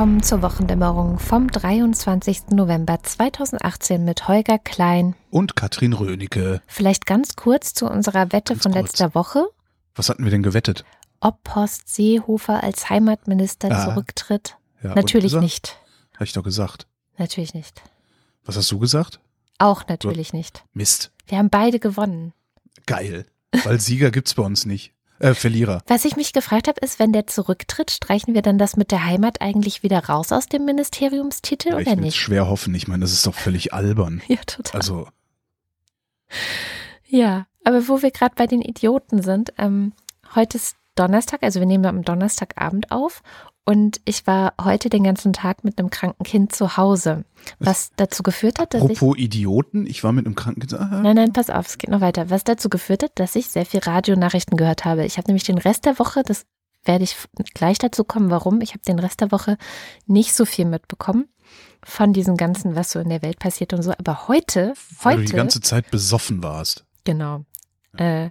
Willkommen zur Wochendämmerung vom 23. November 2018 mit Holger Klein und Katrin Rönecke. Vielleicht ganz kurz zu unserer Wette Ganz von kurz. letzter Woche, Was hatten wir denn gewettet? ob Horst Seehofer als Heimatminister Ah. zurücktritt. Ja, Natürlich nicht. Habe ich doch gesagt. Natürlich nicht. Was hast du gesagt? Auch natürlich nicht. Mist. Wir haben beide gewonnen. Geil. Weil Sieger gibt's bei uns nicht. Äh, Verlierer. Was ich mich gefragt habe, ist, wenn der zurücktritt, streichen wir dann das mit der Heimat eigentlich wieder raus aus dem Ministeriumstitel Ja, ich oder will nicht? schwer hoffen. Ich meine, das ist doch völlig albern. Ja, total. Also, Ja, aber wo wir gerade bei den Idioten sind, ähm, heute ist Donnerstag, also wir nehmen am Donnerstagabend auf und ich war heute den ganzen Tag mit einem kranken Kind zu Hause, was dazu geführt hat, dass ich apropos Idioten, ich war mit einem Kranken. Ah, Nein, nein, pass auf, es geht noch weiter. Was dazu geführt hat, dass ich sehr viel Radionachrichten gehört habe. Ich habe nämlich den Rest der Woche, das werde ich gleich dazu kommen, warum. Ich habe den Rest der Woche nicht so viel mitbekommen von diesem ganzen, was so in der Welt passiert und so. Aber heute, weil du die heute, ganze Zeit besoffen warst. genau, äh,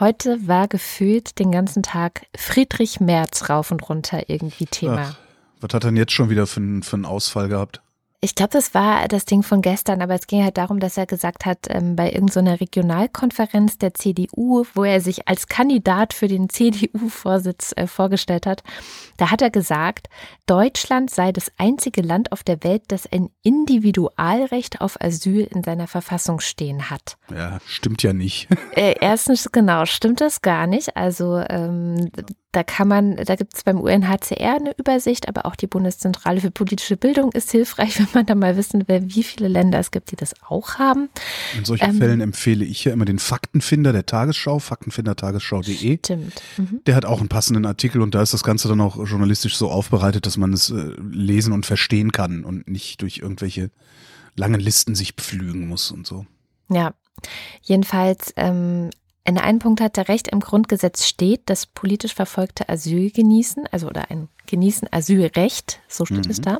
heute war gefühlt den ganzen Tag Friedrich Merz rauf und runter irgendwie Thema. Ach, was hat er denn jetzt schon wieder für, für einen Ausfall gehabt? Ich glaube, das war das Ding von gestern, aber es ging halt darum, dass er gesagt hat, ähm, bei irgendeiner Regionalkonferenz der CDU, wo er sich als Kandidat für den CDU-Vorsitz äh, vorgestellt hat, da hat er gesagt, Deutschland sei das einzige Land auf der Welt, das ein Individualrecht auf Asyl in seiner Verfassung stehen hat. Ja, stimmt ja nicht. Äh, erstens, genau, stimmt das gar nicht. Also ähm, da kann man, da gibt es beim UNHCR eine Übersicht, aber auch die Bundeszentrale für politische Bildung ist hilfreich, wenn man da mal wissen will, wie viele Länder es gibt, die das auch haben. In solchen Ähm, Fällen empfehle ich ja immer den Faktenfinder der Tagesschau, faktenfindertagesschau.de. Stimmt. Mhm. Der hat auch einen passenden Artikel und da ist das Ganze dann auch journalistisch so aufbereitet, dass man es äh, lesen und verstehen kann und nicht durch irgendwelche langen Listen sich beflügen muss und so. Ja, jedenfalls ähm, in einem Punkt hat er recht, im Grundgesetz steht, dass politisch Verfolgte Asyl genießen, also oder ein genießen Asylrecht, so steht es Mhm. da.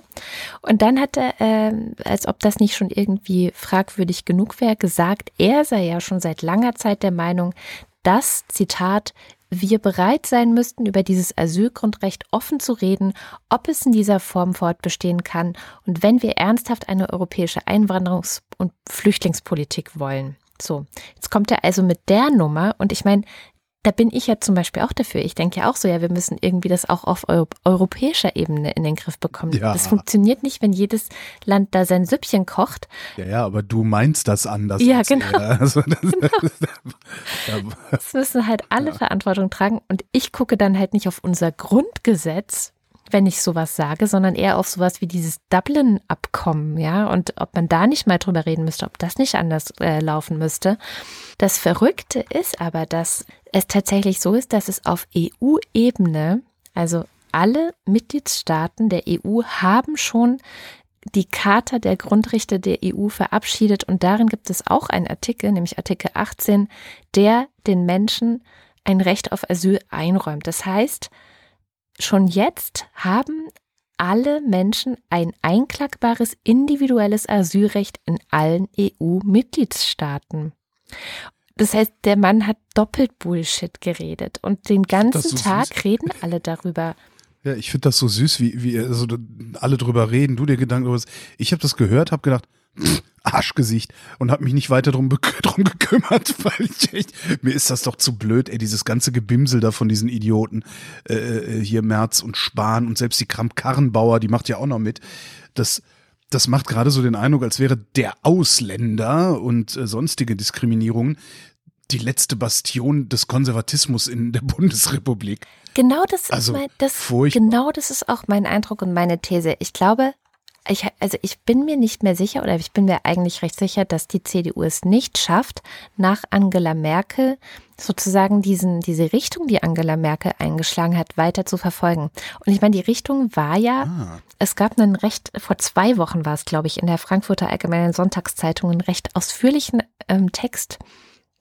Und dann hat er, ähm, als ob das nicht schon irgendwie fragwürdig genug wäre, gesagt, er sei ja schon seit langer Zeit der Meinung, dass, Zitat, wir bereit sein müssten, über dieses Asylgrundrecht offen zu reden, ob es in dieser Form fortbestehen kann und wenn wir ernsthaft eine europäische Einwanderungs- und Flüchtlingspolitik wollen. So, jetzt kommt er also mit der Nummer und ich meine, da bin ich ja zum Beispiel auch dafür. Ich denke ja auch so, ja, wir müssen irgendwie das auch auf eu europäischer Ebene in den Griff bekommen. Ja. Das funktioniert nicht, wenn jedes Land da sein Süppchen kocht. Ja, ja, aber du meinst das anders. Ja, als genau. Also das, ja, Es müssen halt alle Verantwortung tragen und ich gucke dann halt nicht auf unser Grundgesetz, wenn ich sowas sage, sondern eher auf sowas wie dieses Dublin-Abkommen, ja, und ob man da nicht mal drüber reden müsste, ob das nicht anders äh, laufen müsste. Das Verrückte ist aber, dass es tatsächlich so ist, dass es auf EU-Ebene, also alle Mitgliedstaaten der EU haben schon die Charta der Grundrechte der EU verabschiedet und darin gibt es auch einen Artikel, nämlich Artikel 18, der den Menschen ein Recht auf Asyl einräumt. Das heißt, schon jetzt haben alle Menschen ein einklagbares individuelles Asylrecht in allen EU-Mitgliedstaaten. Das heißt, der Mann hat doppelt Bullshit geredet und den ganzen Tag reden alle darüber. Ja, ich finde das so süß, wie, wie also, alle drüber reden, du dir Gedanken darüber. Ich habe das gehört, habe gedacht, Arschgesicht und habe mich nicht weiter drum, drum gekümmert, weil ich echt, mir ist das doch zu blöd, ey, dieses ganze Gebimsel da von diesen Idioten, äh, äh, hier Merz und Spahn und selbst die Kramp-Karrenbauer, die macht ja auch noch mit. Das, das macht gerade so den Eindruck, als wäre der Ausländer und äh, sonstige Diskriminierungen die letzte Bastion des Konservatismus in der Bundesrepublik. Genau das ist Also, mein, das, furchtbar. genau das ist auch mein Eindruck und meine These. Ich glaube, ich, also ich bin mir nicht mehr sicher oder ich bin mir eigentlich recht sicher, dass die CDU es nicht schafft, nach Angela Merkel sozusagen diesen, diese Richtung, die Angela Merkel eingeschlagen hat, weiter zu verfolgen. Und ich meine, die Richtung war ja, Ah. es gab einen recht, vor zwei Wochen war es, glaube ich, in der Frankfurter Allgemeinen Sonntagszeitung einen recht ausführlichen ähm, Text,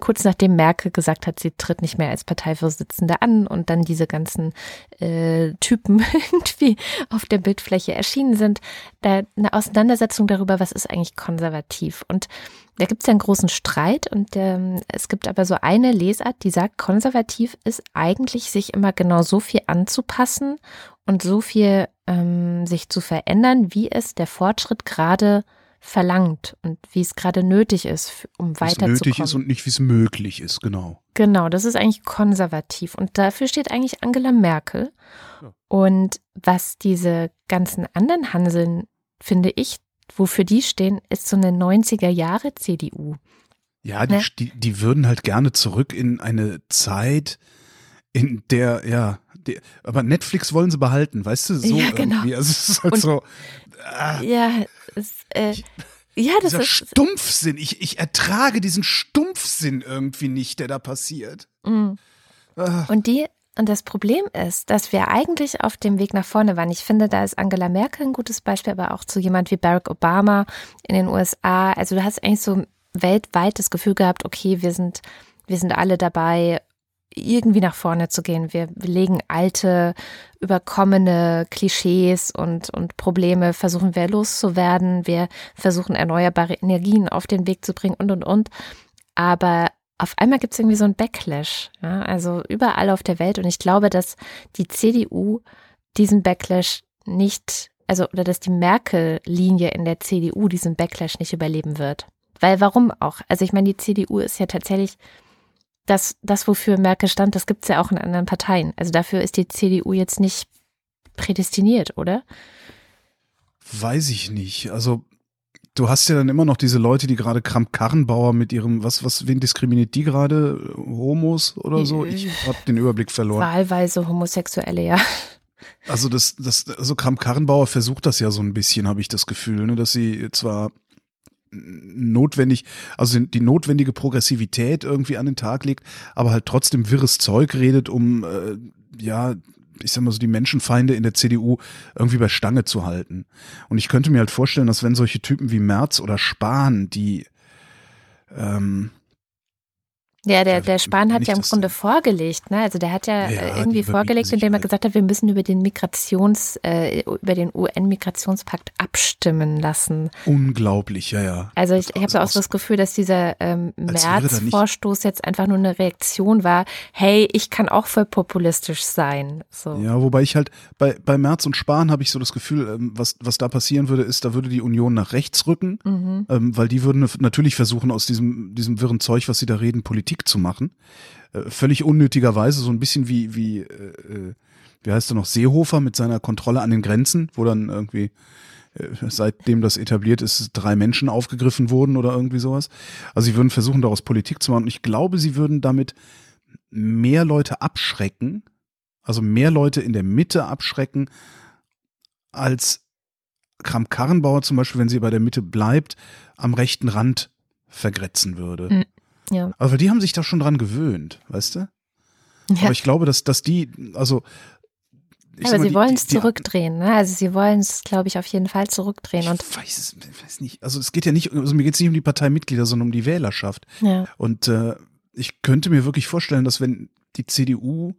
kurz nachdem Merkel gesagt hat, sie tritt nicht mehr als Parteivorsitzende an und dann diese ganzen äh, Typen irgendwie auf der Bildfläche erschienen sind, da eine Auseinandersetzung darüber, was ist eigentlich konservativ. Und da gibt es ja einen großen Streit und ähm, es gibt aber so eine Lesart, die sagt, konservativ ist eigentlich sich immer genau so viel anzupassen und so viel ähm, sich zu verändern, wie es der Fortschritt gerade verlangt und wie es gerade nötig ist, um weiterzukommen. nötig ist und nicht, wie es möglich ist, genau. Genau, das ist eigentlich konservativ und dafür steht eigentlich Angela Merkel. Ja. Und was diese ganzen anderen Hanseln, finde ich, wofür die stehen, ist so eine 90er Jahre CDU. Ja, die, ne? die, die würden halt gerne zurück in eine Zeit, in der, ja, die, aber Netflix wollen sie behalten, weißt du, so ja, genau. irgendwie. Also es ist halt und, so. Ah, ja, es, äh, ja, das dieser ist Stumpfsinn. Ich, ich ertrage diesen Stumpfsinn irgendwie nicht, der da passiert. Mm. Ah. Und die und das Problem ist, dass wir eigentlich auf dem Weg nach vorne waren. Ich finde, da ist Angela Merkel ein gutes Beispiel, aber auch zu jemand wie Barack Obama in den USA. Also du hast eigentlich so weltweit das Gefühl gehabt, okay, wir sind, wir sind alle dabei, irgendwie nach vorne zu gehen. Wir, legen alte, überkommene Klischees und, und Probleme, versuchen wir loszuwerden. Wir versuchen erneuerbare Energien auf den Weg zu bringen und, und, und. Aber auf einmal gibt es irgendwie so ein Backlash, ja, also überall auf der Welt. Und ich glaube, dass die CDU diesen Backlash nicht, also oder dass die Merkel-Linie in der CDU diesen Backlash nicht überleben wird. Weil warum auch? Also ich meine, die CDU ist ja tatsächlich das, das, wofür Merkel stand, das gibt es ja auch in anderen Parteien. Also dafür ist die CDU jetzt nicht prädestiniert, oder? Weiß ich nicht. Also du hast ja dann immer noch diese Leute, die gerade Kramp-Karrenbauer mit ihrem, was, was, wen diskriminiert die gerade? Homos oder so? Ich habe den Überblick verloren. Wahlweise Homosexuelle, ja. Also das, das, also Kramp-Karrenbauer versucht das ja so ein bisschen, habe ich das Gefühl, ne, dass sie zwar notwendig, also die notwendige Progressivität irgendwie an den Tag legt, aber halt trotzdem wirres Zeug redet, um äh, ja ich sag mal so, die Menschenfeinde in der CDU irgendwie bei Stange zu halten. Und ich könnte mir halt vorstellen, dass wenn solche Typen wie Merz oder Spahn, die ähm, ja, der, der Spahn hat ja im Grunde vorgelegt, ne? Also der hat ja, ja äh, irgendwie vorgelegt, indem er gesagt hat, wir müssen über den Migrations, äh, über den UN-Migrationspakt abstimmen lassen. Unglaublich, ja, ja. Also ich, ich habe auch so das Gefühl, dass dieser ähm, März-Vorstoß jetzt einfach nur eine Reaktion war, hey, ich kann auch voll populistisch sein. So. Ja, wobei ich halt, bei, bei Merz und Spahn habe ich so das Gefühl, ähm, was, was da passieren würde, ist, da würde die Union nach rechts rücken, mhm. ähm, weil die würden natürlich versuchen, aus diesem, diesem wirren Zeug, was sie da reden, Politik Politik zu machen. Äh, völlig unnötigerweise, so ein bisschen wie, wie, äh, äh, wie heißt er noch, Seehofer mit seiner Kontrolle an den Grenzen, wo dann irgendwie äh, seitdem das etabliert ist, drei Menschen aufgegriffen wurden oder irgendwie sowas. Also sie würden versuchen, daraus Politik zu machen. Und ich glaube, sie würden damit mehr Leute abschrecken, also mehr Leute in der Mitte abschrecken, als Kram-Karrenbauer zum Beispiel, wenn sie bei der Mitte bleibt, am rechten Rand vergrätzen würde. Ja. Aber die haben sich da schon dran gewöhnt, weißt du? Ja. Aber ich glaube, dass, dass die, also. aber mal, sie wollen es zurückdrehen, ne? Also sie wollen es, glaube ich, auf jeden Fall zurückdrehen. Und ich weiß, es weiß nicht. Also es geht ja nicht, also mir geht es nicht um die Parteimitglieder, sondern um die Wählerschaft. Ja. Und äh, ich könnte mir wirklich vorstellen, dass wenn die CDU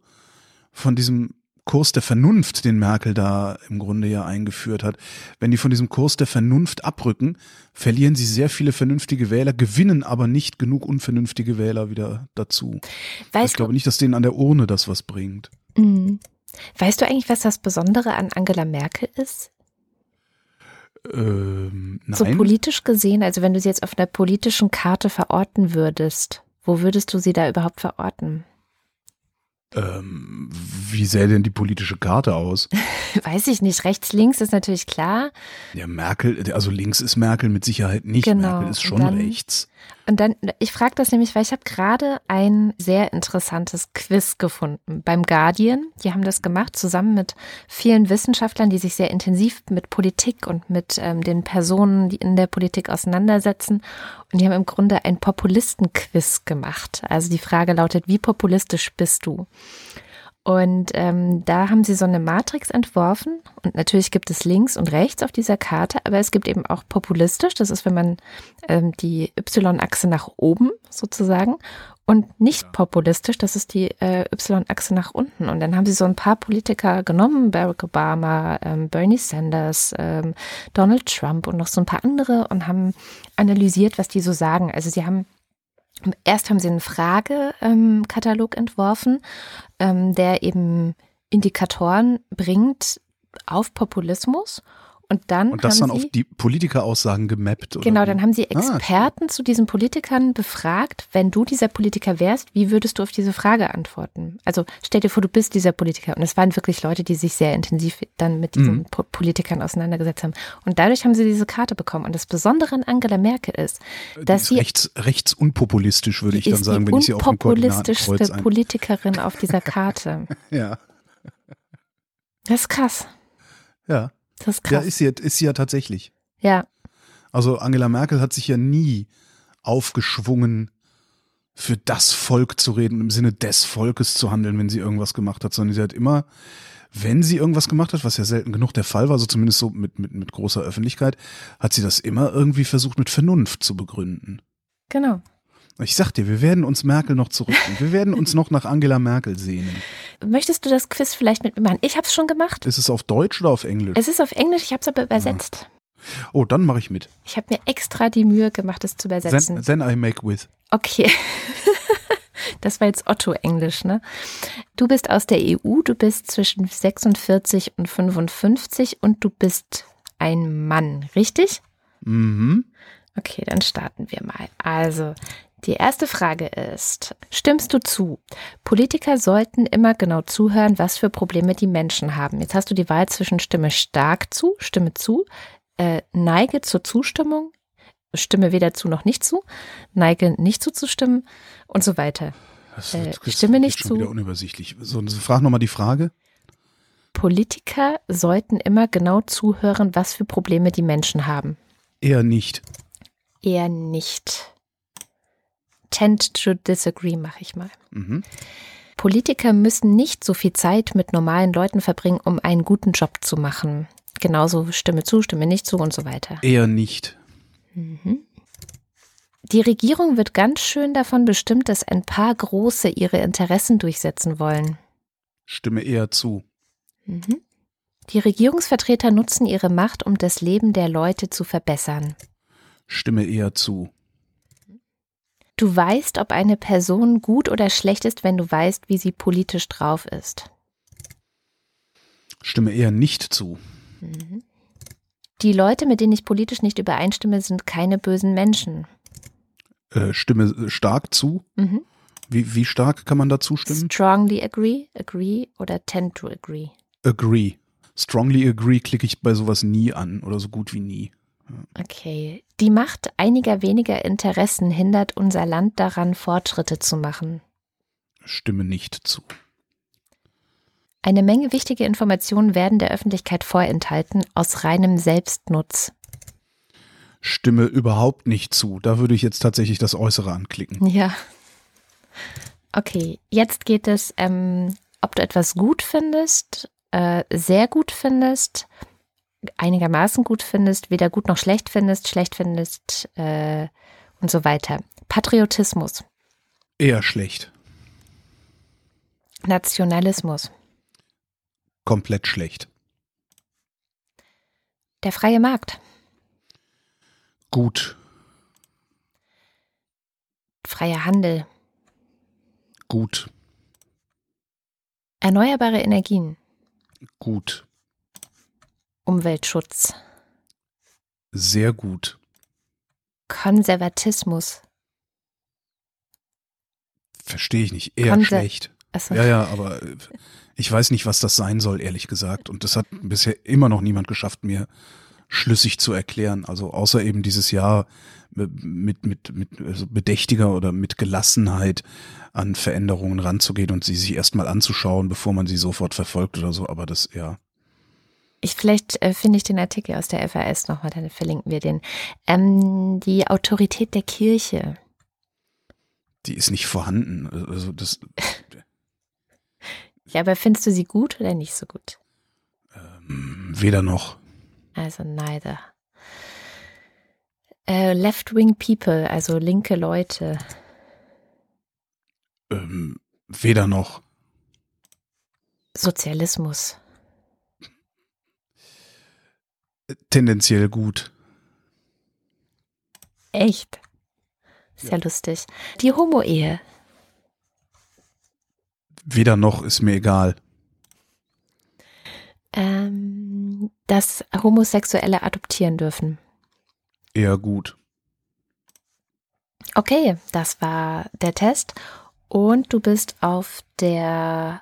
von diesem Kurs der Vernunft, den Merkel da im Grunde ja eingeführt hat, wenn die von diesem Kurs der Vernunft abrücken, verlieren sie sehr viele vernünftige Wähler, gewinnen aber nicht genug unvernünftige Wähler wieder dazu. Weißt ich glaube nicht, dass denen an der Urne das was bringt. Mhm. Weißt du eigentlich, was das Besondere an Angela Merkel ist? Ähm, nein. So politisch gesehen, also wenn du sie jetzt auf einer politischen Karte verorten würdest, wo würdest du sie da überhaupt verorten? Ähm, wie sähe denn die politische Karte aus? Weiß ich nicht. Rechts, links ist natürlich klar. Ja, Merkel, also links ist Merkel mit Sicherheit nicht. Genau. Merkel ist schon dann, rechts. Und dann, ich frage das nämlich, weil ich habe gerade ein sehr interessantes Quiz gefunden beim Guardian. Die haben das gemacht zusammen mit vielen Wissenschaftlern, die sich sehr intensiv mit Politik und mit ähm, den Personen, die in der Politik auseinandersetzen. Und die haben im Grunde ein Populisten-Quiz gemacht. Also die Frage lautet, wie populistisch bist du? Und ähm, da haben sie so eine Matrix entworfen. Und natürlich gibt es links und rechts auf dieser Karte, aber es gibt eben auch populistisch. Das ist, wenn man ähm, die Y-Achse nach oben sozusagen und nicht populistisch, das ist die äh, Y-Achse nach unten. Und dann haben sie so ein paar Politiker genommen, Barack Obama, ähm, Bernie Sanders, ähm, Donald Trump und noch so ein paar andere und haben analysiert, was die so sagen. Also sie haben Erst haben sie einen Fragekatalog entworfen, ähm, der eben Indikatoren bringt, auf Populismus und dann Und das haben dann sie, auf die Politikeraussagen gemappt. Oder Genau, wie? dann haben sie Ah, Experten zu diesen Politikern befragt, wenn du dieser Politiker wärst, wie würdest du auf diese Frage antworten? Also stell dir vor, du bist dieser Politiker und es waren wirklich Leute, die sich sehr intensiv dann mit diesen Mhm. Po- Politikern auseinandergesetzt haben. Und dadurch haben sie diese Karte bekommen. Und das Besondere an Angela Merkel ist, Die dass ist sie rechts, rechts unpopulistisch, würde ich dann sagen, wenn ich sie auf dem Koordinatenkreuz ein. Politikerin auf dieser Karte. Ja, Das ist krass. ja. Das ist Ja, krass. ist sie, ist sie ja tatsächlich. Ja, Also Angela Merkel hat sich ja nie aufgeschwungen, für das Volk zu reden, im Sinne des Volkes zu handeln, wenn sie irgendwas gemacht hat, sondern sie hat immer, wenn sie irgendwas gemacht hat, was ja selten genug der Fall war, so zumindest so mit, mit, mit großer Öffentlichkeit, hat sie das immer irgendwie versucht, mit Vernunft zu begründen. genau. Ich sag dir, wir werden uns Merkel noch zurück, wir werden uns noch nach Angela Merkel sehnen. Möchtest du das Quiz vielleicht mit mir machen? Ich habe es schon gemacht. Ist es auf Deutsch oder auf Englisch? Es ist auf Englisch, ich habe es aber übersetzt. Oh, dann mache ich mit. Ich habe mir extra die Mühe gemacht, es zu übersetzen. Then, then I make with. Okay. Das war jetzt Otto-Englisch, ne? Du bist aus der EU, du bist zwischen 46 und 55 und du bist ein Mann, richtig? Mhm. Okay, dann starten wir mal. Also, die erste Frage ist, stimmst du zu? Politiker sollten immer genau zuhören, was für Probleme die Menschen haben. Jetzt hast du die Wahl zwischen Stimme stark zu, Stimme zu, äh, neige zur Zustimmung, stimme weder zu noch nicht zu, neige nicht zuzustimmen und so weiter. Das Äh, das stimme nicht schon zu. wieder unübersichtlich. So, so, frag nochmal die Frage. Politiker sollten immer genau zuhören, was für Probleme die Menschen haben. Eher nicht. Eher nicht. Tend to disagree mache ich mal. Mhm. Politiker müssen nicht so viel Zeit mit normalen Leuten verbringen, um einen guten Job zu machen. Genauso Stimme zu, Stimme nicht zu und so weiter. Eher nicht. Die Regierung wird ganz schön davon bestimmt, dass ein paar Große ihre Interessen durchsetzen wollen. Stimme eher zu. Mhm. Die Regierungsvertreter nutzen ihre Macht, um das Leben der Leute zu verbessern. Stimme eher zu. Du weißt, ob eine Person gut oder schlecht ist, wenn du weißt, wie sie politisch drauf ist. Stimme eher nicht zu. Die Leute, mit denen ich politisch nicht übereinstimme, sind keine bösen Menschen. Äh, Stimme stark zu. Mhm. Wie, wie stark kann man dazu stimmen? Strongly agree, agree oder tend to agree. Agree. Strongly agree klicke ich bei sowas nie an oder so gut wie nie. Okay. Die Macht einiger weniger Interessen hindert unser Land daran, Fortschritte zu machen. Stimme nicht zu. Eine Menge wichtige Informationen werden der Öffentlichkeit vorenthalten aus reinem Selbstnutz. Stimme überhaupt nicht zu. Da würde ich jetzt tatsächlich das Äußere anklicken. Ja. Okay, jetzt geht es, ähm, ob du etwas gut findest, äh, sehr gut findest, einigermaßen gut findest, weder gut noch schlecht findest, schlecht findest äh, und so weiter. Patriotismus, Eher schlecht. Nationalismus, Komplett schlecht. der freie Markt, Gut. freier Handel, Gut. erneuerbare Energien, Gut. Umweltschutz, Sehr gut. Konservatismus. Verstehe ich nicht. Eher Konser- schlecht. Achso, Ja, ja, aber äh, ich weiß nicht, was das sein soll, ehrlich gesagt. Und das hat bisher immer noch niemand geschafft, mir schlüssig zu erklären. Also außer eben dieses Jahr mit, mit, mit also bedächtiger oder mit Gelassenheit an Veränderungen ranzugehen und sie sich erstmal anzuschauen, bevor man sie sofort verfolgt oder so. Aber das, ja. Ich, vielleicht äh, finde ich den Artikel aus der FAS nochmal, dann verlinken wir den. Ähm, die Autorität der Kirche. Die ist nicht vorhanden. Also das, Ja, aber findest du sie gut oder nicht so gut? ähm, weder noch. Also neither. Äh, Left-wing people, also linke Leute. Ähm, weder noch. Sozialismus. Tendenziell gut. Echt? Ist ja, lustig. Die Homo-Ehe. Weder noch ist mir egal. Ähm, dass Homosexuelle adoptieren dürfen. Eher gut. Okay, das war der Test. Und du bist auf der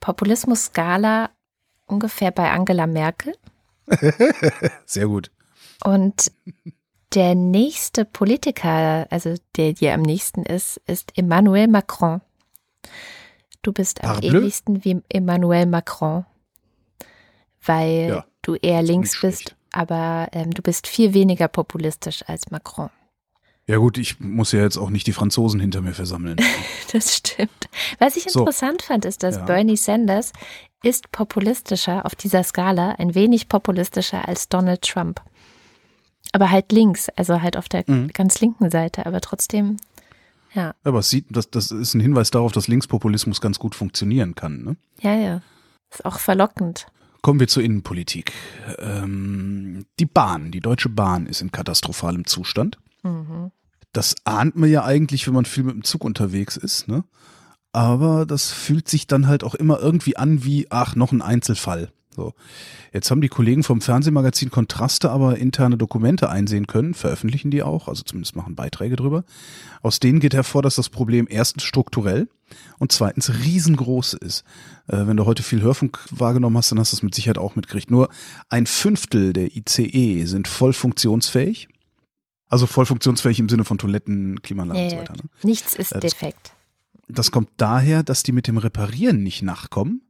Populismus-Skala ungefähr bei Angela Merkel. Sehr gut. Und der nächste Politiker, also der dir am nächsten ist, ist Emmanuel Macron. Du bist am Parbleu? ähnlichsten wie Emmanuel Macron, weil Ja, du eher links bist, aber ähm, du bist viel weniger populistisch als Macron. Ja gut, ich muss ja jetzt auch nicht die Franzosen hinter mir versammeln. Das stimmt. Was ich So. interessant fand, ist, dass Ja. Bernie Sanders ist populistischer auf dieser Skala, ein wenig populistischer als Donald Trump. Aber halt links, also halt auf der Mhm. ganz linken Seite, aber trotzdem, ja, Aber es sieht, das, das ist ein Hinweis darauf, dass Linkspopulismus ganz gut funktionieren kann. Ne? ja, ja. Ist auch verlockend. Kommen wir zur Innenpolitik. Ähm, die Bahn, die Deutsche Bahn ist in katastrophalem Zustand. Mhm. Das ahnt man ja eigentlich, wenn man viel mit dem Zug unterwegs ist, ne? Aber das fühlt sich dann halt auch immer irgendwie an wie, ach, noch ein Einzelfall. So. Jetzt haben die Kollegen vom Fernsehmagazin Kontraste aber interne Dokumente einsehen können, veröffentlichen die auch, also zumindest machen Beiträge drüber. Aus denen geht hervor, dass das Problem erstens strukturell und zweitens riesengroß ist. Äh, wenn du heute viel Hörfunk wahrgenommen hast, dann hast du es mit Sicherheit auch mitgekriegt. Nur ein Fünftel der ICE sind voll funktionsfähig. Also voll funktionsfähig im Sinne von Toiletten, Klimaanlagen und so Ja, weiter. Ne? Nichts ist Äh, defekt. Das kommt daher, dass die mit dem Reparieren nicht nachkommen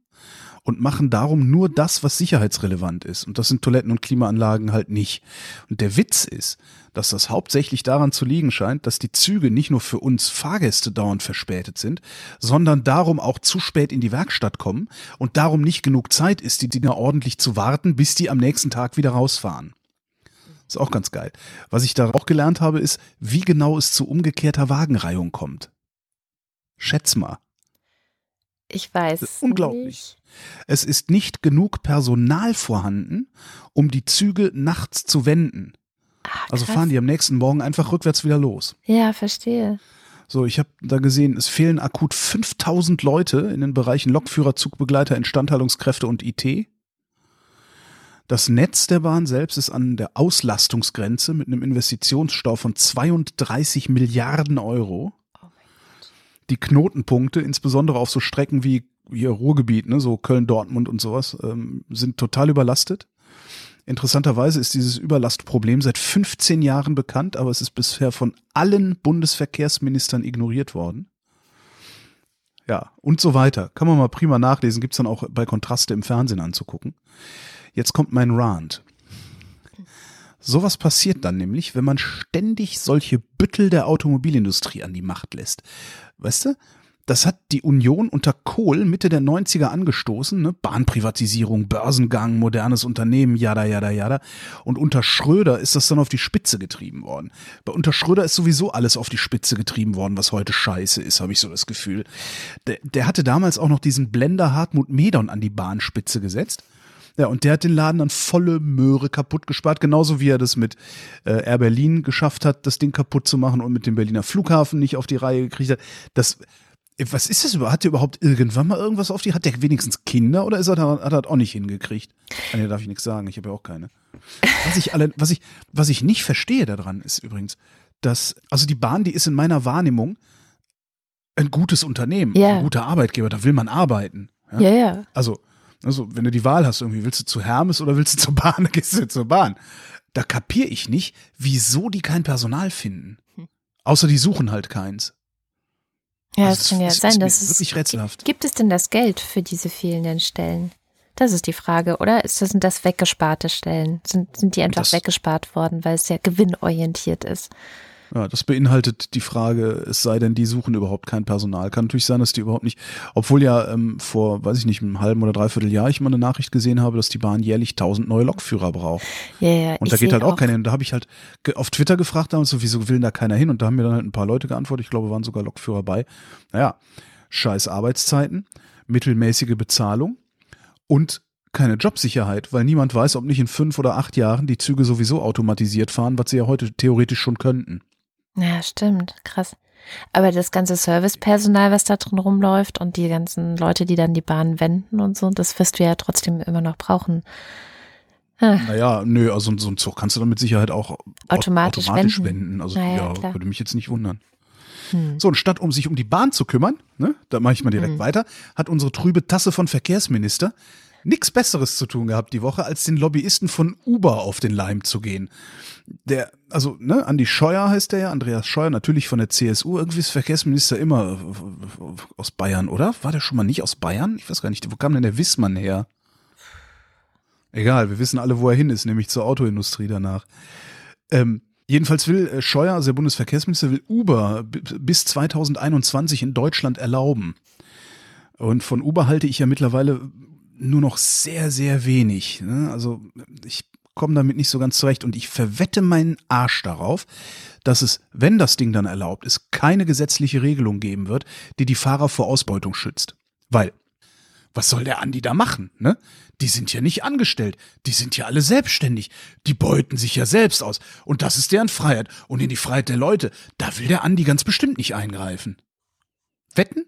und machen darum nur das, was sicherheitsrelevant ist. Und das sind Toiletten und Klimaanlagen halt nicht. Und der Witz ist, dass das hauptsächlich daran zu liegen scheint, dass die Züge nicht nur für uns Fahrgäste dauernd verspätet sind, sondern darum auch zu spät in die Werkstatt kommen und darum nicht genug Zeit ist, die Dinger ordentlich zu warten, bis die am nächsten Tag wieder rausfahren. Ist auch ganz geil. Was ich da auch gelernt habe, ist, wie genau es zu umgekehrter Wagenreihung kommt. Schätz mal. Ich weiß. Unglaublich. Nicht. Es ist nicht genug Personal vorhanden, um die Züge nachts zu wenden. Ah, Also fahren die am nächsten Morgen einfach rückwärts wieder los. Ja, verstehe. So, ich habe da gesehen, es fehlen akut 5000 Leute in den Bereichen Lokführer, Zugbegleiter, Instandhaltungskräfte und IT. Das Netz der Bahn selbst ist an der Auslastungsgrenze mit einem Investitionsstau von 32 Milliarden Euro. Die Knotenpunkte, insbesondere auf so Strecken wie hier Ruhrgebiet, ne, so Köln-Dortmund und sowas, ähm, sind total überlastet. Interessanterweise ist dieses Überlastproblem seit 15 Jahren bekannt, aber es ist bisher von allen Bundesverkehrsministern ignoriert worden. Ja, und so weiter. Kann man mal prima nachlesen, gibt's dann auch bei Kontraste im Fernsehen anzugucken. Jetzt kommt mein Rant. Sowas passiert dann nämlich, wenn man ständig solche Büttel der Automobilindustrie an die Macht lässt. Weißt du? Das hat die Union unter Kohl Mitte der 90er angestoßen, ne? Bahnprivatisierung, Börsengang, modernes Unternehmen, jada, jada, jada. Und unter Schröder ist das dann auf die Spitze getrieben worden. Bei unter Schröder ist sowieso alles auf die Spitze getrieben worden, was heute scheiße ist, habe ich so das Gefühl. Der, der hatte damals auch noch diesen Blender Hartmut Medon an die Bahnspitze gesetzt. Ja, und der hat den Laden dann volle Möhre kaputt gespart, genauso wie er das mit äh, Air Berlin geschafft hat, das Ding kaputt zu machen und mit dem Berliner Flughafen nicht auf die Reihe gekriegt hat. Das, äh, was ist das überhaupt? Hat der überhaupt irgendwann mal irgendwas auf die? Hat der wenigstens Kinder oder ist er da, hat er das auch nicht hingekriegt? Ah, nee, darf ich nichts sagen, ich habe ja auch keine. Was ich, alle, was, ich, was ich nicht verstehe daran ist übrigens, dass, also die Bahn, die ist in meiner Wahrnehmung ein gutes Unternehmen, Ja. ein guter Arbeitgeber, da will man arbeiten. Ja? Ja, ja. Also, also, wenn du die Wahl hast, irgendwie, willst du zu Hermes oder willst du zur Bahn, dann gehst du zur Bahn. Da kapiere ich nicht, wieso die kein Personal finden. Außer die suchen halt keins. Ja, Also das kann ja ist- sein, dass wirklich rätselhaft. Gibt es denn das Geld für diese fehlenden Stellen? Das ist die Frage, oder? Ist das, sind das weggesparte Stellen? Sind, sind die einfach Das- weggespart worden, weil es ja gewinnorientiert ist? Ja, das beinhaltet die Frage, es sei denn, die suchen überhaupt kein Personal. Kann natürlich sein, dass die überhaupt nicht, obwohl ja ähm, vor, weiß ich nicht, einem halben oder dreiviertel Jahr ich mal eine Nachricht gesehen habe, dass die Bahn jährlich tausend neue Lokführer braucht. Ja, ja. Und da geht halt auch keiner hin. Da habe ich halt auf Twitter gefragt damals, so, wieso will da keiner hin? Und da haben mir dann halt ein paar Leute geantwortet. Ich glaube, waren sogar Lokführer bei. Naja, scheiß Arbeitszeiten, mittelmäßige Bezahlung und keine Jobsicherheit, weil niemand weiß, ob nicht in fünf oder acht Jahren die Züge sowieso automatisiert fahren, was sie ja heute theoretisch schon könnten. Ja, stimmt. Krass. Aber das ganze Servicepersonal, was da drin rumläuft und die ganzen Leute, die dann die Bahn wenden und so, das wirst du ja trotzdem immer noch brauchen. Naja, nö, also so ein Zug kannst du dann mit Sicherheit auch automatisch, automatisch wenden. wenden. Also Naja, ja, würde mich jetzt nicht wundern. Hm. So, und statt um sich um die Bahn zu kümmern, ne, da mache ich mal direkt Mhm. weiter, hat unsere trübe Tasse von Verkehrsminister nichts Besseres zu tun gehabt die Woche, als den Lobbyisten von Uber auf den Leim zu gehen. Der, also, ne, Andi Scheuer heißt der ja, Andreas Scheuer, natürlich von der CSU, irgendwie ist Verkehrsminister immer äh, aus Bayern, oder? War der schon mal nicht aus Bayern? Ich weiß gar nicht, wo kam denn der Wissmann her? Egal, wir wissen alle, wo er hin ist, nämlich zur Autoindustrie danach. Ähm, jedenfalls will äh, Scheuer, also der Bundesverkehrsminister, will Uber bis 2021 in Deutschland erlauben. Und von Uber halte ich ja mittlerweile nur noch sehr, sehr wenig. Ne? Also ich komme damit nicht so ganz zurecht und ich verwette meinen Arsch darauf, dass es, wenn das Ding dann erlaubt ist, keine gesetzliche Regelung geben wird, die die Fahrer vor Ausbeutung schützt. Weil, was soll der Andi da machen? Ne? Die sind ja nicht angestellt, die sind ja alle selbstständig, die beuten sich ja selbst aus und das ist deren Freiheit und in die Freiheit der Leute, da will der Andi ganz bestimmt nicht eingreifen. Wetten?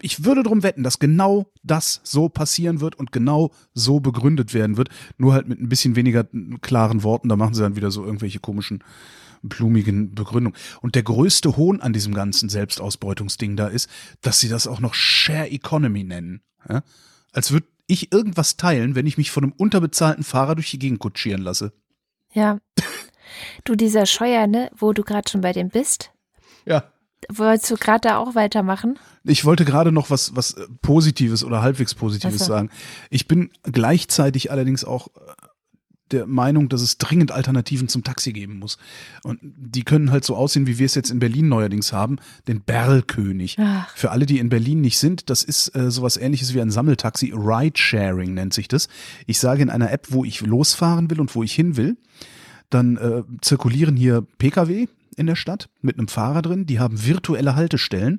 Ich würde drum wetten, dass genau das so passieren wird und genau so begründet werden wird, nur halt mit ein bisschen weniger klaren Worten, da machen sie dann wieder so irgendwelche komischen blumigen Begründungen. Und der größte Hohn an diesem ganzen Selbstausbeutungsding da ist, dass sie das auch noch Share Economy nennen. Ja? Als würde ich irgendwas teilen, wenn ich mich von einem unterbezahlten Fahrer durch die Gegend kutschieren lasse. Ja. Du, dieser Scheuer, ne, wo du gerade schon bei dem bist, Ja. Wolltest du gerade da auch weitermachen? Ich wollte gerade noch was, was äh, Positives oder halbwegs Positives Ach so. sagen. Ich bin gleichzeitig allerdings auch äh, der Meinung, dass es dringend Alternativen zum Taxi geben muss. Und die können halt so aussehen, wie wir es jetzt in Berlin neuerdings haben, den Berlkönig. Ach. Für alle, die in Berlin nicht sind, das ist äh, sowas ähnliches wie ein Sammeltaxi. Ride-Sharing nennt sich das. Ich sage in einer App, wo ich losfahren will und wo ich hin will, dann äh, zirkulieren hier Pkw in der Stadt mit einem Fahrer drin, die haben virtuelle Haltestellen,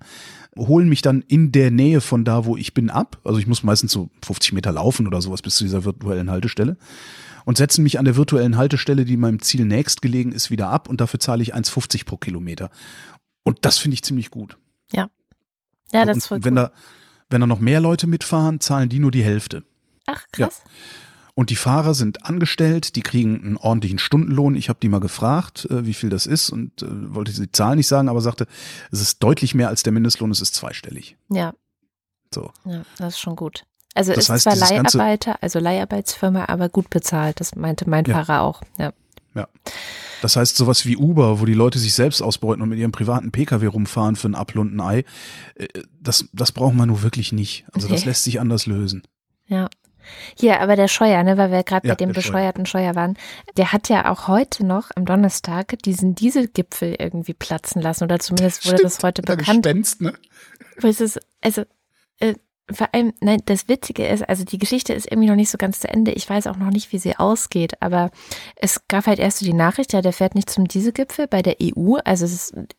holen mich dann in der Nähe von da, wo ich bin, ab. Also ich muss meistens so 50 Meter laufen oder sowas bis zu dieser virtuellen Haltestelle und setzen mich an der virtuellen Haltestelle, die meinem Ziel nächstgelegen ist, wieder ab und dafür zahle ich 1,50 pro Kilometer. Und das finde ich ziemlich gut. Ja, das und ist voll wenn cool. da wenn da noch mehr Leute mitfahren, zahlen die nur die Hälfte. Ach, krass. Und die Fahrer sind angestellt, die kriegen einen ordentlichen Stundenlohn. Ich habe die mal gefragt, äh, wie viel das ist und äh, wollte die Zahl nicht sagen, aber sagte, es ist deutlich mehr als der Mindestlohn, es ist zweistellig. Ja, So. ja, das ist schon gut. Also Das ist heißt, zwar Leiharbeiter, also Leiharbeitsfirma, aber gut bezahlt. Das meinte mein Ja. Fahrer auch. Ja. Das heißt, sowas wie Uber, wo die Leute sich selbst ausbeuten und mit ihrem privaten Pkw rumfahren für ein Apfel und ein Ei, äh, das, das braucht man nur wirklich nicht. Also das Nee. lässt sich anders lösen. Ja. Hier, aber der Scheuer, ne, weil wir gerade Ja, bei dem der Scheuer. bescheuerten Scheuer waren, der hat ja auch heute noch am Donnerstag diesen Dieselgipfel irgendwie platzen lassen oder zumindest wurde das heute bekannt. Gespenst, ne? Es ist, also, äh, vor allem, nein, das Witzige ist, also die Geschichte ist irgendwie noch nicht so ganz zu Ende. Ich weiß auch noch nicht, wie sie ausgeht, aber es gab halt erst so die Nachricht, ja, der fährt nicht zum Dieselgipfel bei der EU. Also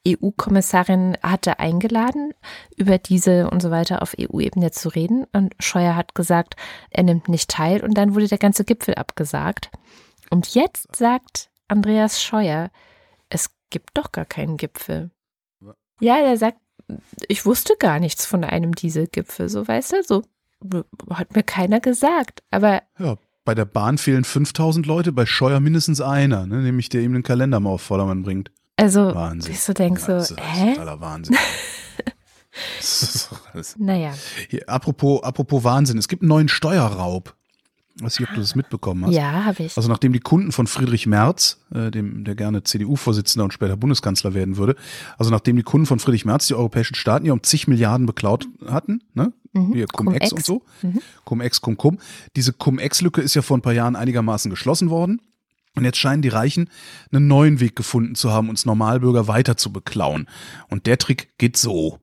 EU-Kommissarin hatte eingeladen, über diese und so weiter auf EU-Ebene zu reden. Und Scheuer hat gesagt, er nimmt nicht teil und dann wurde der ganze Gipfel abgesagt. Und jetzt sagt Andreas Scheuer, es gibt doch gar keinen Gipfel. Ja, der sagt, ich wusste gar nichts von einem Dieselgipfel, so weißt du, so hat mir keiner gesagt. Aber Ja, bei der Bahn fehlen 5000 Leute, bei Scheuer mindestens einer, ne? nämlich der ihm den Kalender mal auf Vordermann bringt. also, Wahnsinn. ich so denk Ja, so, das ist hä? totaler Wahnsinn. Naja, Hier, apropos, apropos Wahnsinn, es gibt einen neuen Steuerraub. Weiß nicht, ob du das mitbekommen hast. ja, habe ich. Also nachdem die Kunden von Friedrich Merz, äh, dem, der gerne CDU-Vorsitzender und später Bundeskanzler werden würde, also nachdem die Kunden von Friedrich Merz die europäischen Staaten ja um zig Milliarden beklaut hatten, ne? Mhm. Hier Cum-Ex Cum-Ex. und so. Mhm. Cum-Ex, Cum-Cum. Diese Cum-Ex-Lücke ist ja vor ein paar Jahren einigermaßen geschlossen worden. Und jetzt scheinen die Reichen einen neuen Weg gefunden zu haben, uns Normalbürger weiter zu beklauen. Und der Trick geht so.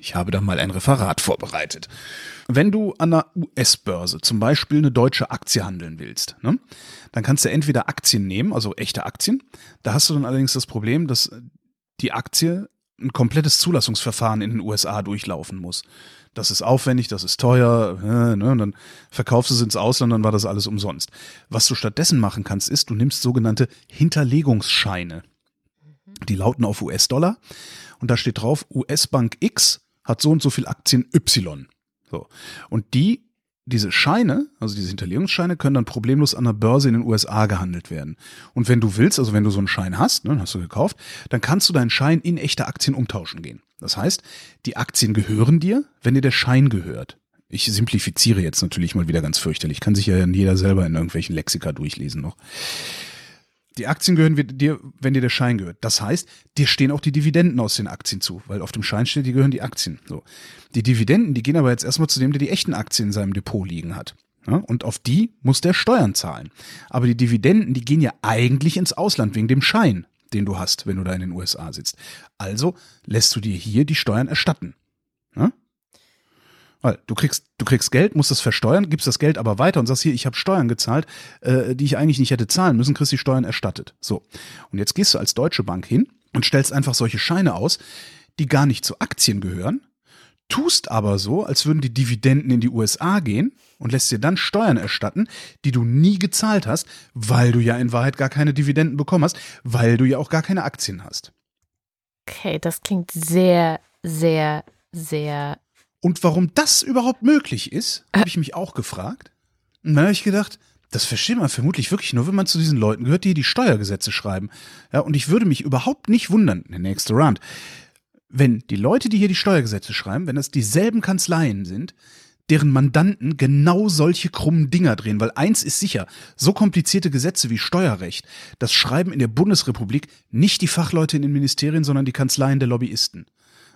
Ich habe da mal ein Referat vorbereitet. Wenn du an einer US-Börse zum Beispiel eine deutsche Aktie handeln willst, ne, dann kannst du entweder Aktien nehmen, also echte Aktien. Da hast du dann allerdings das Problem, dass die Aktie ein komplettes Zulassungsverfahren in den USA durchlaufen muss. Das ist aufwendig, das ist teuer, äh, ne, und dann verkaufst du es ins Ausland, dann war das alles umsonst. Was du stattdessen machen kannst, ist, du nimmst sogenannte Hinterlegungsscheine. Die lauten auf US-Dollar und da steht drauf, US-Bank X hat so und so viel Aktien Y. So. Und die diese Scheine, also diese Hinterlegungsscheine, können dann problemlos an der Börse in den USA gehandelt werden. Und wenn du willst, also wenn du so einen Schein hast, ne, hast du gekauft, dann kannst du deinen Schein in echte Aktien umtauschen gehen. Das heißt, die Aktien gehören dir, wenn dir der Schein gehört. Ich simplifiziere jetzt natürlich mal wieder ganz fürchterlich. Kann sich ja jeder selber in irgendwelchen Lexika durchlesen noch. Die Aktien gehören dir, wenn dir der Schein gehört. Das heißt, dir stehen auch die Dividenden aus den Aktien zu, weil auf dem Schein steht, die gehören die Aktien. So. Die Dividenden, die gehen aber jetzt erstmal zu dem, der die echten Aktien in seinem Depot liegen hat. Ja, und auf die muss der Steuern zahlen. Aber die Dividenden, die gehen ja eigentlich ins Ausland wegen dem Schein, den du hast, wenn du da in den USA sitzt. Also lässt du dir hier die Steuern erstatten. Ja? Weil du kriegst, du kriegst Geld, musst das versteuern, gibst das Geld aber weiter und sagst hier, ich habe Steuern gezahlt, äh, die ich eigentlich nicht hätte zahlen müssen, kriegst die Steuern erstattet. So. Und jetzt gehst du als Deutsche Bank hin und stellst einfach solche Scheine aus, die gar nicht zu Aktien gehören, tust aber so, als würden die Dividenden in die USA gehen und lässt dir dann Steuern erstatten, die du nie gezahlt hast, weil du ja in Wahrheit gar keine Dividenden bekommen hast, weil du ja auch gar keine Aktien hast. Okay, das klingt sehr, sehr, sehr und warum das überhaupt möglich ist, habe ich mich auch gefragt. Und dann habe ich gedacht, das versteht man vermutlich wirklich nur, wenn man zu diesen Leuten gehört, die die Steuergesetze schreiben. Ja, und ich würde mich überhaupt nicht wundern, der nächste Round, wenn die Leute, die hier die Steuergesetze schreiben, wenn das dieselben Kanzleien sind, deren Mandanten genau solche krummen Dinger drehen. Weil eins ist sicher, so komplizierte Gesetze wie Steuerrecht, das schreiben in der Bundesrepublik nicht die Fachleute in den Ministerien, sondern die Kanzleien der Lobbyisten.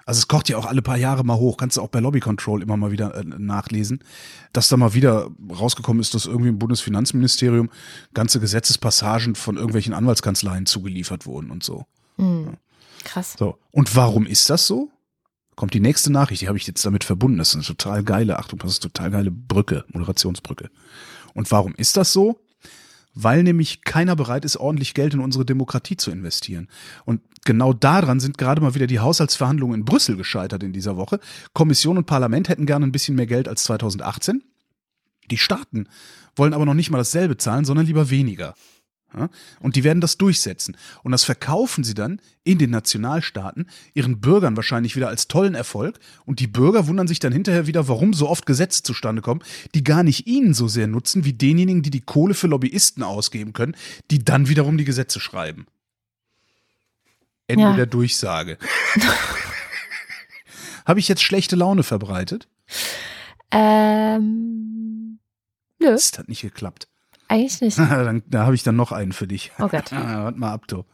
Also es kocht ja auch alle paar Jahre mal hoch, kannst du auch bei Lobby Control immer mal wieder äh, nachlesen, dass da mal wieder rausgekommen ist, dass irgendwie im Bundesfinanzministerium ganze Gesetzespassagen von irgendwelchen Anwaltskanzleien zugeliefert wurden und so. Mhm. Krass. So. Und warum ist das so? Kommt die nächste Nachricht, die habe ich jetzt damit verbunden. Das ist eine total geile, Achtung, das ist eine total geile Brücke, Moderationsbrücke. Und warum ist das so? Weil nämlich keiner bereit ist, ordentlich Geld in unsere Demokratie zu investieren. Und genau daran sind gerade mal wieder die Haushaltsverhandlungen in Brüssel gescheitert in dieser Woche. Kommission und Parlament hätten gerne ein bisschen mehr Geld als 2018. Die Staaten wollen aber noch nicht mal dasselbe zahlen, sondern lieber weniger. Und die werden das durchsetzen. Und das verkaufen sie dann in den Nationalstaaten ihren Bürgern wahrscheinlich wieder als tollen Erfolg. Und die Bürger wundern sich dann hinterher wieder, warum so oft Gesetze zustande kommen, die gar nicht ihnen so sehr nutzen, wie denjenigen, die die Kohle für Lobbyisten ausgeben können, die dann wiederum die Gesetze schreiben. Ende ja. der Durchsage. Habe ich jetzt schlechte Laune verbreitet? Ähm. Nö. Das hat nicht geklappt. Eigentlich nicht. dann, da habe ich dann noch einen für dich. Oh Gott. Warte mal ab, du.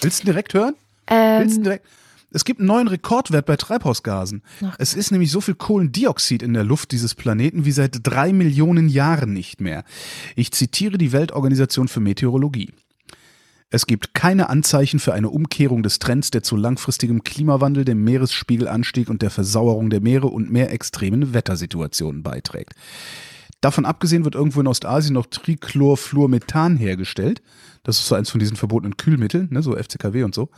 Willst du direkt hören? Ähm, Willst du direkt? Es gibt einen neuen Rekordwert bei Treibhausgasen. Ach. Es ist nämlich so viel Kohlendioxid in der Luft dieses Planeten wie seit drei Millionen Jahren nicht mehr. Ich zitiere die Weltorganisation für Meteorologie. Es gibt keine Anzeichen für eine Umkehrung des Trends, der zu langfristigem Klimawandel, dem Meeresspiegelanstieg und der Versauerung der Meere und mehr extremen Wettersituationen beiträgt. Davon abgesehen wird irgendwo in Ostasien noch Trichlorfluormethan hergestellt. Das ist so eins von diesen verbotenen Kühlmitteln, ne, so FCKW und so.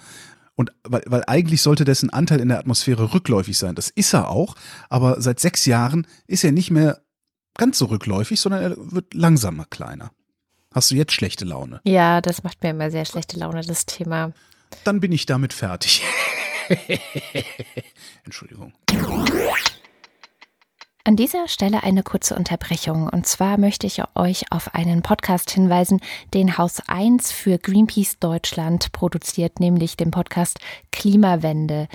Und weil, weil eigentlich sollte dessen Anteil in der Atmosphäre rückläufig sein. Das ist er auch, aber seit sechs Jahren ist er nicht mehr ganz so rückläufig, sondern er wird langsamer kleiner. Hast du jetzt schlechte Laune? Ja, das macht mir immer sehr schlechte Laune, das Thema. Dann bin ich damit fertig. Entschuldigung. An dieser Stelle eine kurze Unterbrechung. Und zwar möchte ich euch auf einen Podcast hinweisen, den Haus 1 für Greenpeace Deutschland produziert, nämlich den Podcast Klimawende.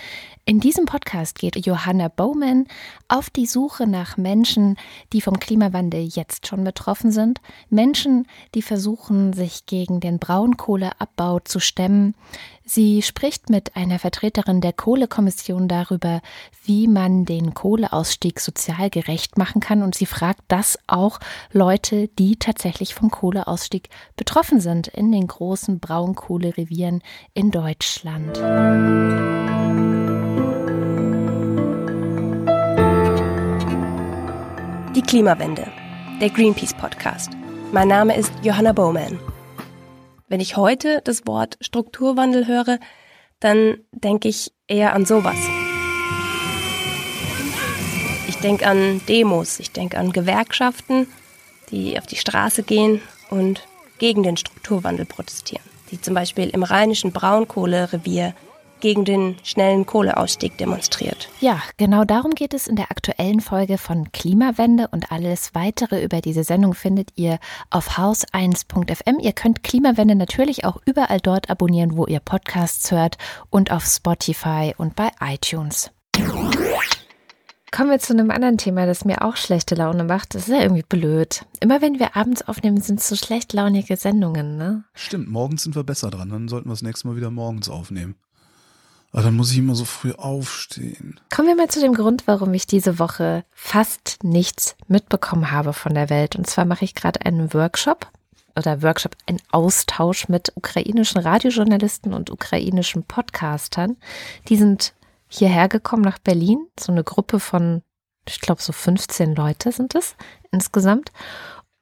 In diesem Podcast geht Johanna Bowman auf die Suche nach Menschen, die vom Klimawandel jetzt schon betroffen sind, Menschen, die versuchen, sich gegen den Braunkohleabbau zu stemmen. Sie spricht mit einer Vertreterin der Kohlekommission darüber, wie man den Kohleausstieg sozial gerecht machen kann und sie fragt das auch Leute, die tatsächlich vom Kohleausstieg betroffen sind in den großen Braunkohlerevieren in Deutschland. Die Klimawende, der Greenpeace Podcast. Mein Name ist Johanna Bowman. Wenn ich heute das Wort Strukturwandel höre, dann denke ich eher an sowas. Ich denke an Demos, ich denke an Gewerkschaften, die auf die Straße gehen und gegen den Strukturwandel protestieren, die zum Beispiel im rheinischen Braunkohlerevier gegen den schnellen Kohleausstieg demonstriert. Ja, genau darum geht es in der aktuellen Folge von Klimawende und alles weitere über diese Sendung findet ihr auf haus1.fm. Ihr könnt Klimawende natürlich auch überall dort abonnieren, wo ihr Podcasts hört und auf Spotify und bei iTunes. Kommen wir zu einem anderen Thema, das mir auch schlechte Laune macht. Das ist ja irgendwie blöd. Immer wenn wir abends aufnehmen, sind es so schlechtlaunige Sendungen, ne? Stimmt, morgens sind wir besser dran. Dann sollten wir das nächste Mal wieder morgens aufnehmen. Aber dann muss ich immer so früh aufstehen. Kommen wir mal zu dem Grund, warum ich diese Woche fast nichts mitbekommen habe von der Welt. Und zwar mache ich gerade einen Workshop oder Workshop, einen Austausch mit ukrainischen Radiojournalisten und ukrainischen Podcastern. Die sind hierher gekommen nach Berlin. So eine Gruppe von, ich glaube, so 15 Leute sind es insgesamt.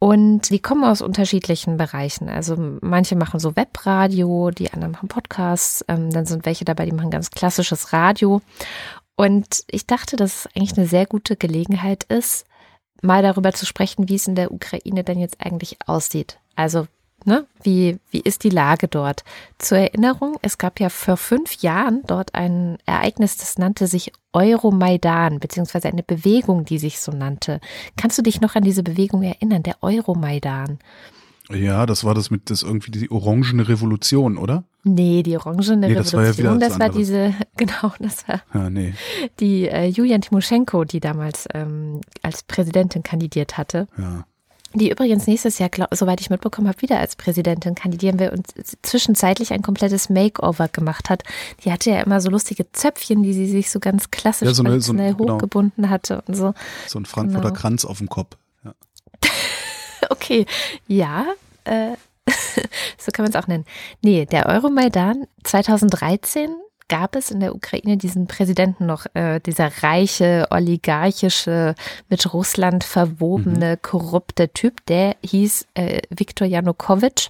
Und die kommen aus unterschiedlichen Bereichen. Also manche machen so Webradio, die anderen machen Podcasts, ähm, dann sind welche dabei, die machen ganz klassisches Radio. Und ich dachte, dass es eigentlich eine sehr gute Gelegenheit ist, mal darüber zu sprechen, wie es in der Ukraine denn jetzt eigentlich aussieht. Also Ne? Wie, wie ist die Lage dort? Zur Erinnerung, es gab ja vor fünf Jahren dort ein Ereignis, das nannte sich Euromaidan, beziehungsweise eine Bewegung, die sich so nannte. Kannst du dich noch an diese Bewegung erinnern, der Euromaidan? Ja, das war das mit das irgendwie die orangene Revolution, oder? Nee, die orangene nee, das Revolution, war ja das war diese, genau, das war ja, nee. die äh, Julian Timoschenko, die damals ähm, als Präsidentin kandidiert hatte. Ja die übrigens nächstes Jahr, glaub, soweit ich mitbekommen habe, wieder als Präsidentin kandidieren will und zwischenzeitlich ein komplettes Makeover gemacht hat. Die hatte ja immer so lustige Zöpfchen, die sie sich so ganz klassisch ja, so eine, so ein, genau. hochgebunden genau. hatte und so. So ein Frankfurter genau. Kranz auf dem Kopf. Ja. okay, ja, äh, so kann man es auch nennen. Nee, der Euromaidan 2013 gab es in der Ukraine diesen Präsidenten noch, äh, dieser reiche, oligarchische, mit Russland verwobene, mhm. korrupte Typ, der hieß äh, Viktor Janukowitsch.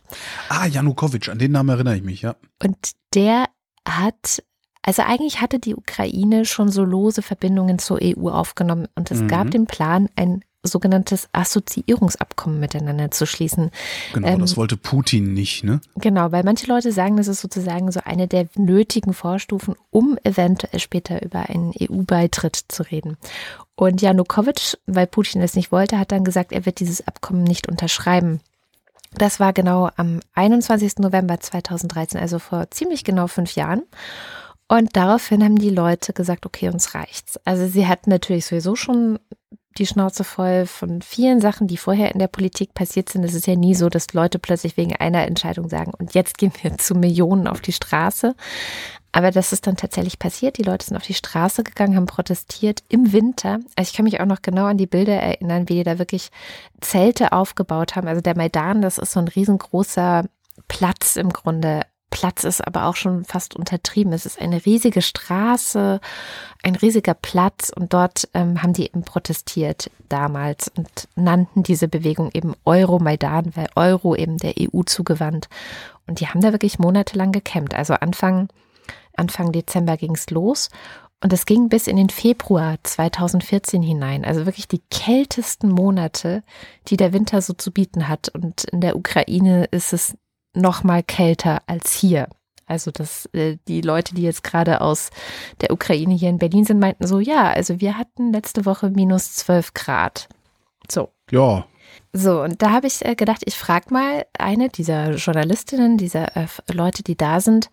Ah, Janukowitsch, an den Namen erinnere ich mich, ja. Und der hat also eigentlich hatte die Ukraine schon so lose Verbindungen zur EU aufgenommen und es mhm. gab den Plan, ein sogenanntes Assoziierungsabkommen miteinander zu schließen. Genau, ähm, das wollte Putin nicht, ne? Genau, weil manche Leute sagen, das ist sozusagen so eine der nötigen Vorstufen, um eventuell später über einen EU-Beitritt zu reden. Und Janukowitsch, weil Putin es nicht wollte, hat dann gesagt, er wird dieses Abkommen nicht unterschreiben. Das war genau am 21. November 2013, also vor ziemlich genau fünf Jahren. Und daraufhin haben die Leute gesagt, okay, uns reicht's. Also sie hatten natürlich sowieso schon die Schnauze voll von vielen Sachen, die vorher in der Politik passiert sind. Es ist ja nie so, dass Leute plötzlich wegen einer Entscheidung sagen, und jetzt gehen wir zu Millionen auf die Straße. Aber das ist dann tatsächlich passiert. Die Leute sind auf die Straße gegangen, haben protestiert im Winter. Also ich kann mich auch noch genau an die Bilder erinnern, wie die da wirklich Zelte aufgebaut haben. Also der Maidan, das ist so ein riesengroßer Platz im Grunde Platz ist aber auch schon fast untertrieben. Es ist eine riesige Straße, ein riesiger Platz und dort ähm, haben die eben protestiert damals und nannten diese Bewegung eben Euromaidan, weil Euro eben der EU zugewandt. Und die haben da wirklich monatelang gekämpft. Also Anfang, Anfang Dezember ging es los und es ging bis in den Februar 2014 hinein. Also wirklich die kältesten Monate, die der Winter so zu bieten hat. Und in der Ukraine ist es noch mal kälter als hier. Also dass äh, die Leute, die jetzt gerade aus der Ukraine hier in Berlin sind, meinten so, ja, also wir hatten letzte Woche minus 12 Grad. So. Ja. So, und da habe ich äh, gedacht, ich frage mal eine dieser Journalistinnen, dieser äh, Leute, die da sind,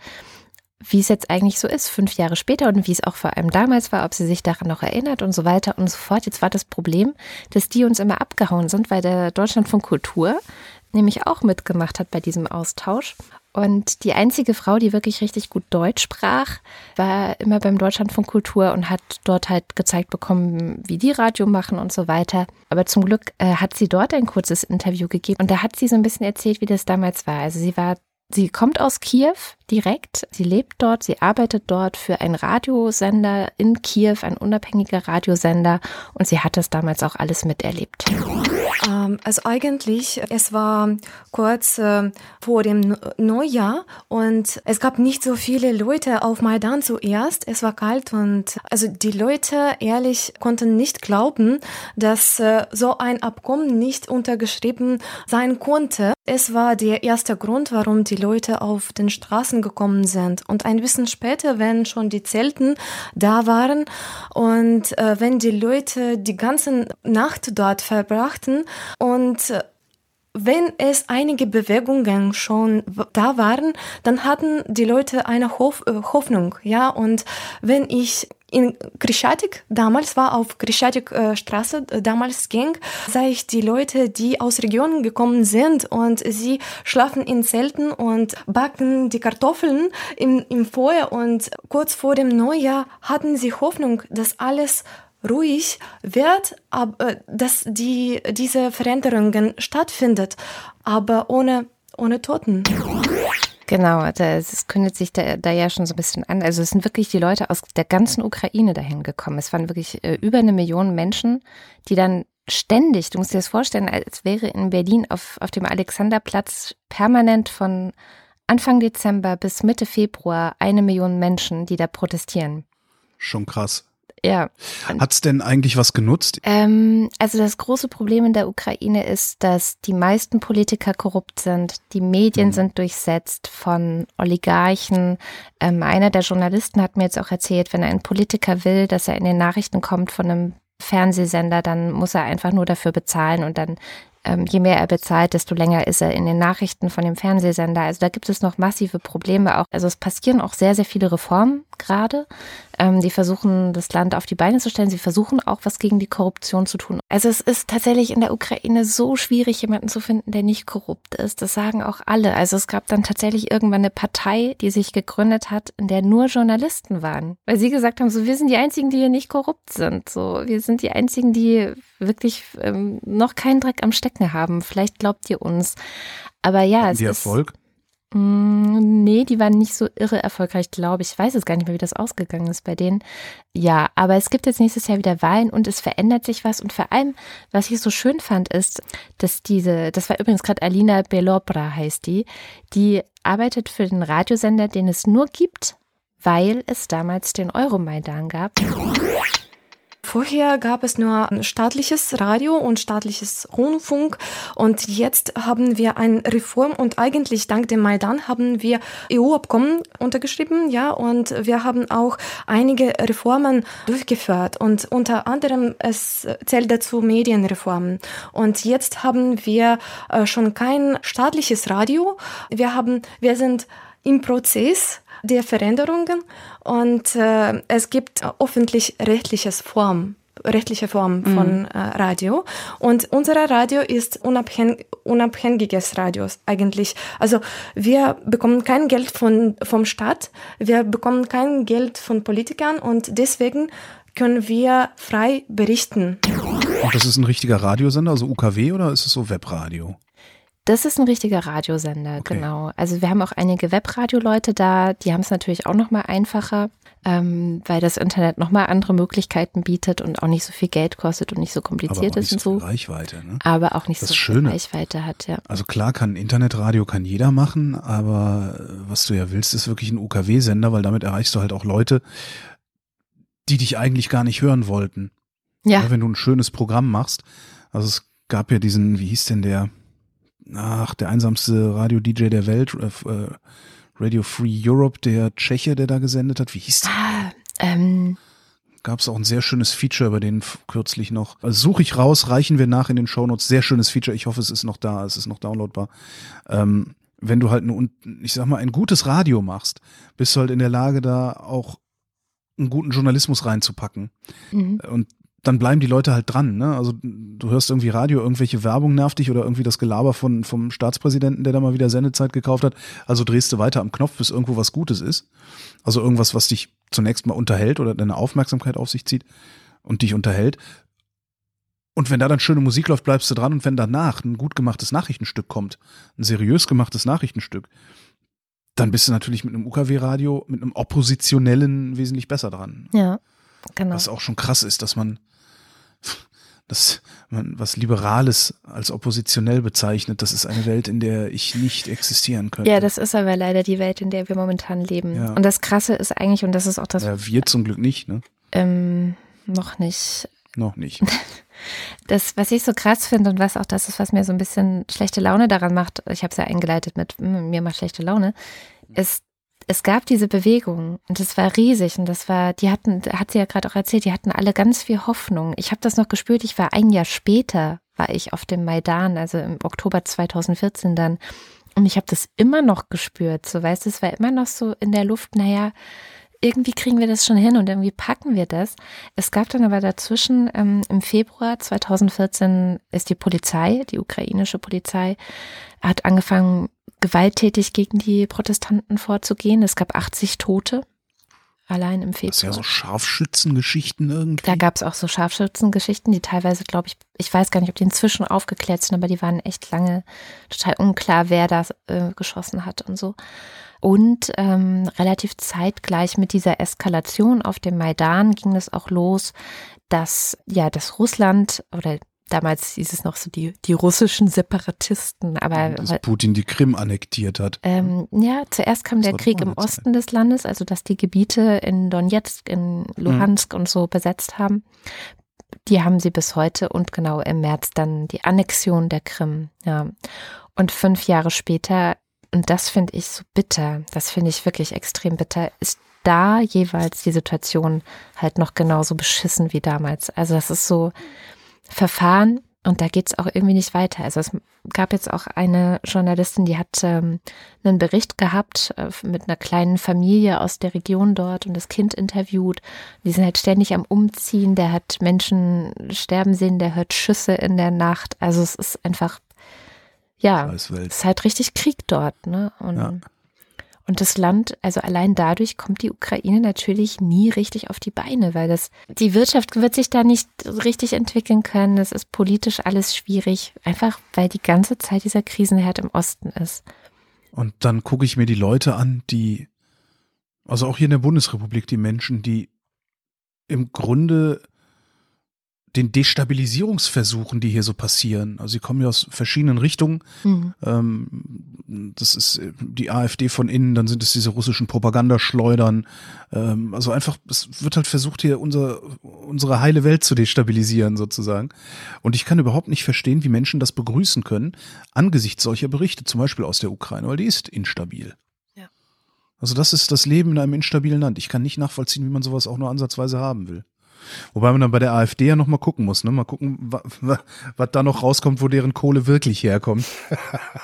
wie es jetzt eigentlich so ist, fünf Jahre später und wie es auch vor allem damals war, ob sie sich daran noch erinnert und so weiter und so fort. Jetzt war das Problem, dass die uns immer abgehauen sind, weil der Deutschland von Kultur nämlich auch mitgemacht hat bei diesem Austausch. Und die einzige Frau, die wirklich richtig gut Deutsch sprach, war immer beim Deutschlandfunk Kultur und hat dort halt gezeigt bekommen, wie die Radio machen und so weiter. Aber zum Glück äh, hat sie dort ein kurzes Interview gegeben und da hat sie so ein bisschen erzählt, wie das damals war. Also sie war Sie kommt aus Kiew direkt. Sie lebt dort, sie arbeitet dort für einen Radiosender in Kiew, ein unabhängiger Radiosender. Und sie hat das damals auch alles miterlebt. Ähm, also eigentlich, es war kurz äh, vor dem Neujahr und es gab nicht so viele Leute auf Maidan zuerst. Es war kalt und also die Leute ehrlich konnten nicht glauben, dass äh, so ein Abkommen nicht untergeschrieben sein konnte. Es war der erste Grund, warum die Leute auf den Straßen gekommen sind. Und ein bisschen später, wenn schon die Zelten da waren und äh, wenn die Leute die ganze Nacht dort verbrachten und äh, wenn es einige Bewegungen schon da waren, dann hatten die Leute eine Hof äh, Hoffnung, ja. Und wenn ich in Krischatik, damals war auf Krischatik äh, Straße, äh, damals ging, sah ich die Leute, die aus Regionen gekommen sind und sie schlafen in Zelten und backen die Kartoffeln im, im Feuer und kurz vor dem Neujahr hatten sie Hoffnung, dass alles ruhig wird, aber, äh, dass die, diese Veränderungen stattfindet, aber ohne, ohne Toten. Genau, es kündet sich da, da, ja schon so ein bisschen an. Also es sind wirklich die Leute aus der ganzen Ukraine dahin gekommen. Es waren wirklich äh, über eine Million Menschen, die dann ständig, du musst dir das vorstellen, als wäre in Berlin auf, auf dem Alexanderplatz permanent von Anfang Dezember bis Mitte Februar eine Million Menschen, die da protestieren. Schon krass. Ja. Hat's denn eigentlich was genutzt? Ähm, also das große Problem in der Ukraine ist, dass die meisten Politiker korrupt sind. Die Medien mhm. sind durchsetzt von Oligarchen. Ähm, einer der Journalisten hat mir jetzt auch erzählt, wenn ein Politiker will, dass er in den Nachrichten kommt von einem Fernsehsender, dann muss er einfach nur dafür bezahlen und dann ähm, je mehr er bezahlt, desto länger ist er in den Nachrichten von dem Fernsehsender. Also da gibt es noch massive Probleme auch. Also es passieren auch sehr, sehr viele Reformen gerade. Ähm, die versuchen, das Land auf die Beine zu stellen. Sie versuchen auch was gegen die Korruption zu tun. Also es ist tatsächlich in der Ukraine so schwierig, jemanden zu finden, der nicht korrupt ist. Das sagen auch alle. Also es gab dann tatsächlich irgendwann eine Partei, die sich gegründet hat, in der nur Journalisten waren. Weil sie gesagt haben, so wir sind die einzigen, die hier nicht korrupt sind. So wir sind die einzigen, die wirklich ähm, noch keinen Dreck am Stecken haben. Vielleicht glaubt ihr uns. Aber ja, es die ist Erfolg? Mm, nee, die waren nicht so irre erfolgreich, glaube ich. Ich weiß es gar nicht mehr, wie das ausgegangen ist bei denen. Ja, aber es gibt jetzt nächstes Jahr wieder Wahlen und es verändert sich was. Und vor allem, was ich so schön fand, ist, dass diese, das war übrigens gerade Alina Belobra heißt die, die arbeitet für den Radiosender, den es nur gibt, weil es damals den Euromaidan gab. Vorher gab es nur staatliches Radio und staatliches Rundfunk und jetzt haben wir eine Reform und eigentlich dank dem Maidan haben wir EU-Abkommen untergeschrieben, ja, und wir haben auch einige Reformen durchgeführt und unter anderem es zählt dazu Medienreformen. Und jetzt haben wir äh, schon kein staatliches Radio. Wir haben, wir sind im Prozess der Veränderungen und äh, es gibt öffentlich-rechtliches Form rechtliche Form mhm. von äh, Radio. Und unser Radio ist unabhängig, unabhängiges Radio eigentlich. Also wir bekommen kein Geld von, vom Staat, wir bekommen kein Geld von Politikern und deswegen können wir frei berichten. Und das ist ein richtiger Radiosender, also UKW oder ist es so Webradio? Das ist ein richtiger Radiosender, okay. genau. Also wir haben auch einige Webradio-Leute da, die haben es natürlich auch noch mal einfacher, ähm, weil das Internet noch mal andere Möglichkeiten bietet und auch nicht so viel Geld kostet und nicht so kompliziert ist und so. Reichweite, ne? Aber auch nicht das so Schöne. viel Reichweite hat, ja. Also klar kann Internetradio kann jeder machen, aber was du ja willst, ist wirklich ein UKW-Sender, weil damit erreichst du halt auch Leute, die dich eigentlich gar nicht hören wollten. Ja. ja. Wenn du ein schönes Programm machst. Also es gab ja diesen, wie hieß denn der? Ach, der einsamste Radio-DJ der Welt, äh, äh, Radio Free Europe, der Tscheche, der da gesendet hat. Wie hieß der? Ah, ähm. Gab es auch ein sehr schönes Feature über den kürzlich noch. Also suche ich raus, reichen wir nach in den Shownotes. Sehr schönes Feature. Ich hoffe, es ist noch da, es ist noch downloadbar. Ähm, wenn du halt ein, ich sag mal, ein gutes Radio machst, bist du halt in der Lage, da auch einen guten Journalismus reinzupacken. Mhm. Und dann bleiben die Leute halt dran. Ne? Also du hörst irgendwie Radio, irgendwelche Werbung nervt dich oder irgendwie das Gelaber von, vom Staatspräsidenten, der da mal wieder Sendezeit gekauft hat. Also drehst du weiter am Knopf, bis irgendwo was Gutes ist. Also irgendwas, was dich zunächst mal unterhält oder deine Aufmerksamkeit auf sich zieht und dich unterhält. Und wenn da dann schöne Musik läuft, bleibst du dran. Und wenn danach ein gut gemachtes Nachrichtenstück kommt, ein seriös gemachtes Nachrichtenstück, dann bist du natürlich mit einem UKW-Radio, mit einem oppositionellen wesentlich besser dran. Ja, genau. Was auch schon krass ist, dass man das man was Liberales als oppositionell bezeichnet, das ist eine Welt, in der ich nicht existieren könnte. Ja, das ist aber leider die Welt, in der wir momentan leben. Ja. Und das Krasse ist eigentlich, und das ist auch das. Ja, wir zum Glück nicht, ne? Ähm, noch nicht. Noch nicht. Das, was ich so krass finde und was auch das ist, was mir so ein bisschen schlechte Laune daran macht, ich habe es ja eingeleitet mit hm, mir macht schlechte Laune, ist, es gab diese Bewegung und es war riesig und das war, die hatten, hat sie ja gerade auch erzählt, die hatten alle ganz viel Hoffnung. Ich habe das noch gespürt, ich war ein Jahr später, war ich auf dem Maidan, also im Oktober 2014 dann und ich habe das immer noch gespürt, so weißt du, es war immer noch so in der Luft, naja, irgendwie kriegen wir das schon hin und irgendwie packen wir das. Es gab dann aber dazwischen ähm, im Februar 2014 ist die Polizei, die ukrainische Polizei, hat angefangen, gewalttätig gegen die Protestanten vorzugehen. Es gab 80 Tote allein im Februar. Das ist ja so Scharfschützengeschichten irgendwie. Da gab es auch so Scharfschützengeschichten, die teilweise, glaube ich, ich weiß gar nicht, ob die inzwischen aufgeklärt sind, aber die waren echt lange total unklar, wer da äh, geschossen hat und so. Und ähm, relativ zeitgleich mit dieser Eskalation auf dem Maidan ging es auch los, dass ja das Russland oder damals hieß es noch so die, die russischen Separatisten, aber dass Putin die Krim annektiert hat. Ähm, ja, zuerst kam das der Krieg im Osten des Landes, also dass die Gebiete in Donetsk, in Luhansk mhm. und so besetzt haben. Die haben sie bis heute und genau im März dann die Annexion der Krim. Ja. Und fünf Jahre später, und das finde ich so bitter, das finde ich wirklich extrem bitter, ist da jeweils die Situation halt noch genauso beschissen wie damals. Also das ist so, Verfahren und da geht es auch irgendwie nicht weiter. Also es gab jetzt auch eine Journalistin, die hat ähm, einen Bericht gehabt äh, mit einer kleinen Familie aus der Region dort und das Kind interviewt. Die sind halt ständig am Umziehen. Der hat Menschen sterben sehen, der hört Schüsse in der Nacht. Also es ist einfach, ja, es ist halt richtig Krieg dort. Ne? Und ja. Und das Land, also allein dadurch kommt die Ukraine natürlich nie richtig auf die Beine, weil das, die Wirtschaft wird sich da nicht richtig entwickeln können. Es ist politisch alles schwierig, einfach weil die ganze Zeit dieser Krisenherd im Osten ist. Und dann gucke ich mir die Leute an, die, also auch hier in der Bundesrepublik, die Menschen, die im Grunde den Destabilisierungsversuchen, die hier so passieren. Also sie kommen ja aus verschiedenen Richtungen. Mhm. Ähm, das ist äh, die AfD von innen, dann sind es diese russischen Propagandaschleudern. Ähm, also einfach, es wird halt versucht, hier unser, unsere heile Welt zu destabilisieren, sozusagen. Und ich kann überhaupt nicht verstehen, wie Menschen das begrüßen können, angesichts solcher Berichte, zum Beispiel aus der Ukraine, weil die ist instabil. Ja. Also das ist das Leben in einem instabilen Land. Ich kann nicht nachvollziehen, wie man sowas auch nur ansatzweise haben will. Wobei man dann bei der AfD ja nochmal gucken muss, ne? Mal gucken, was da noch rauskommt, wo deren Kohle wirklich herkommt.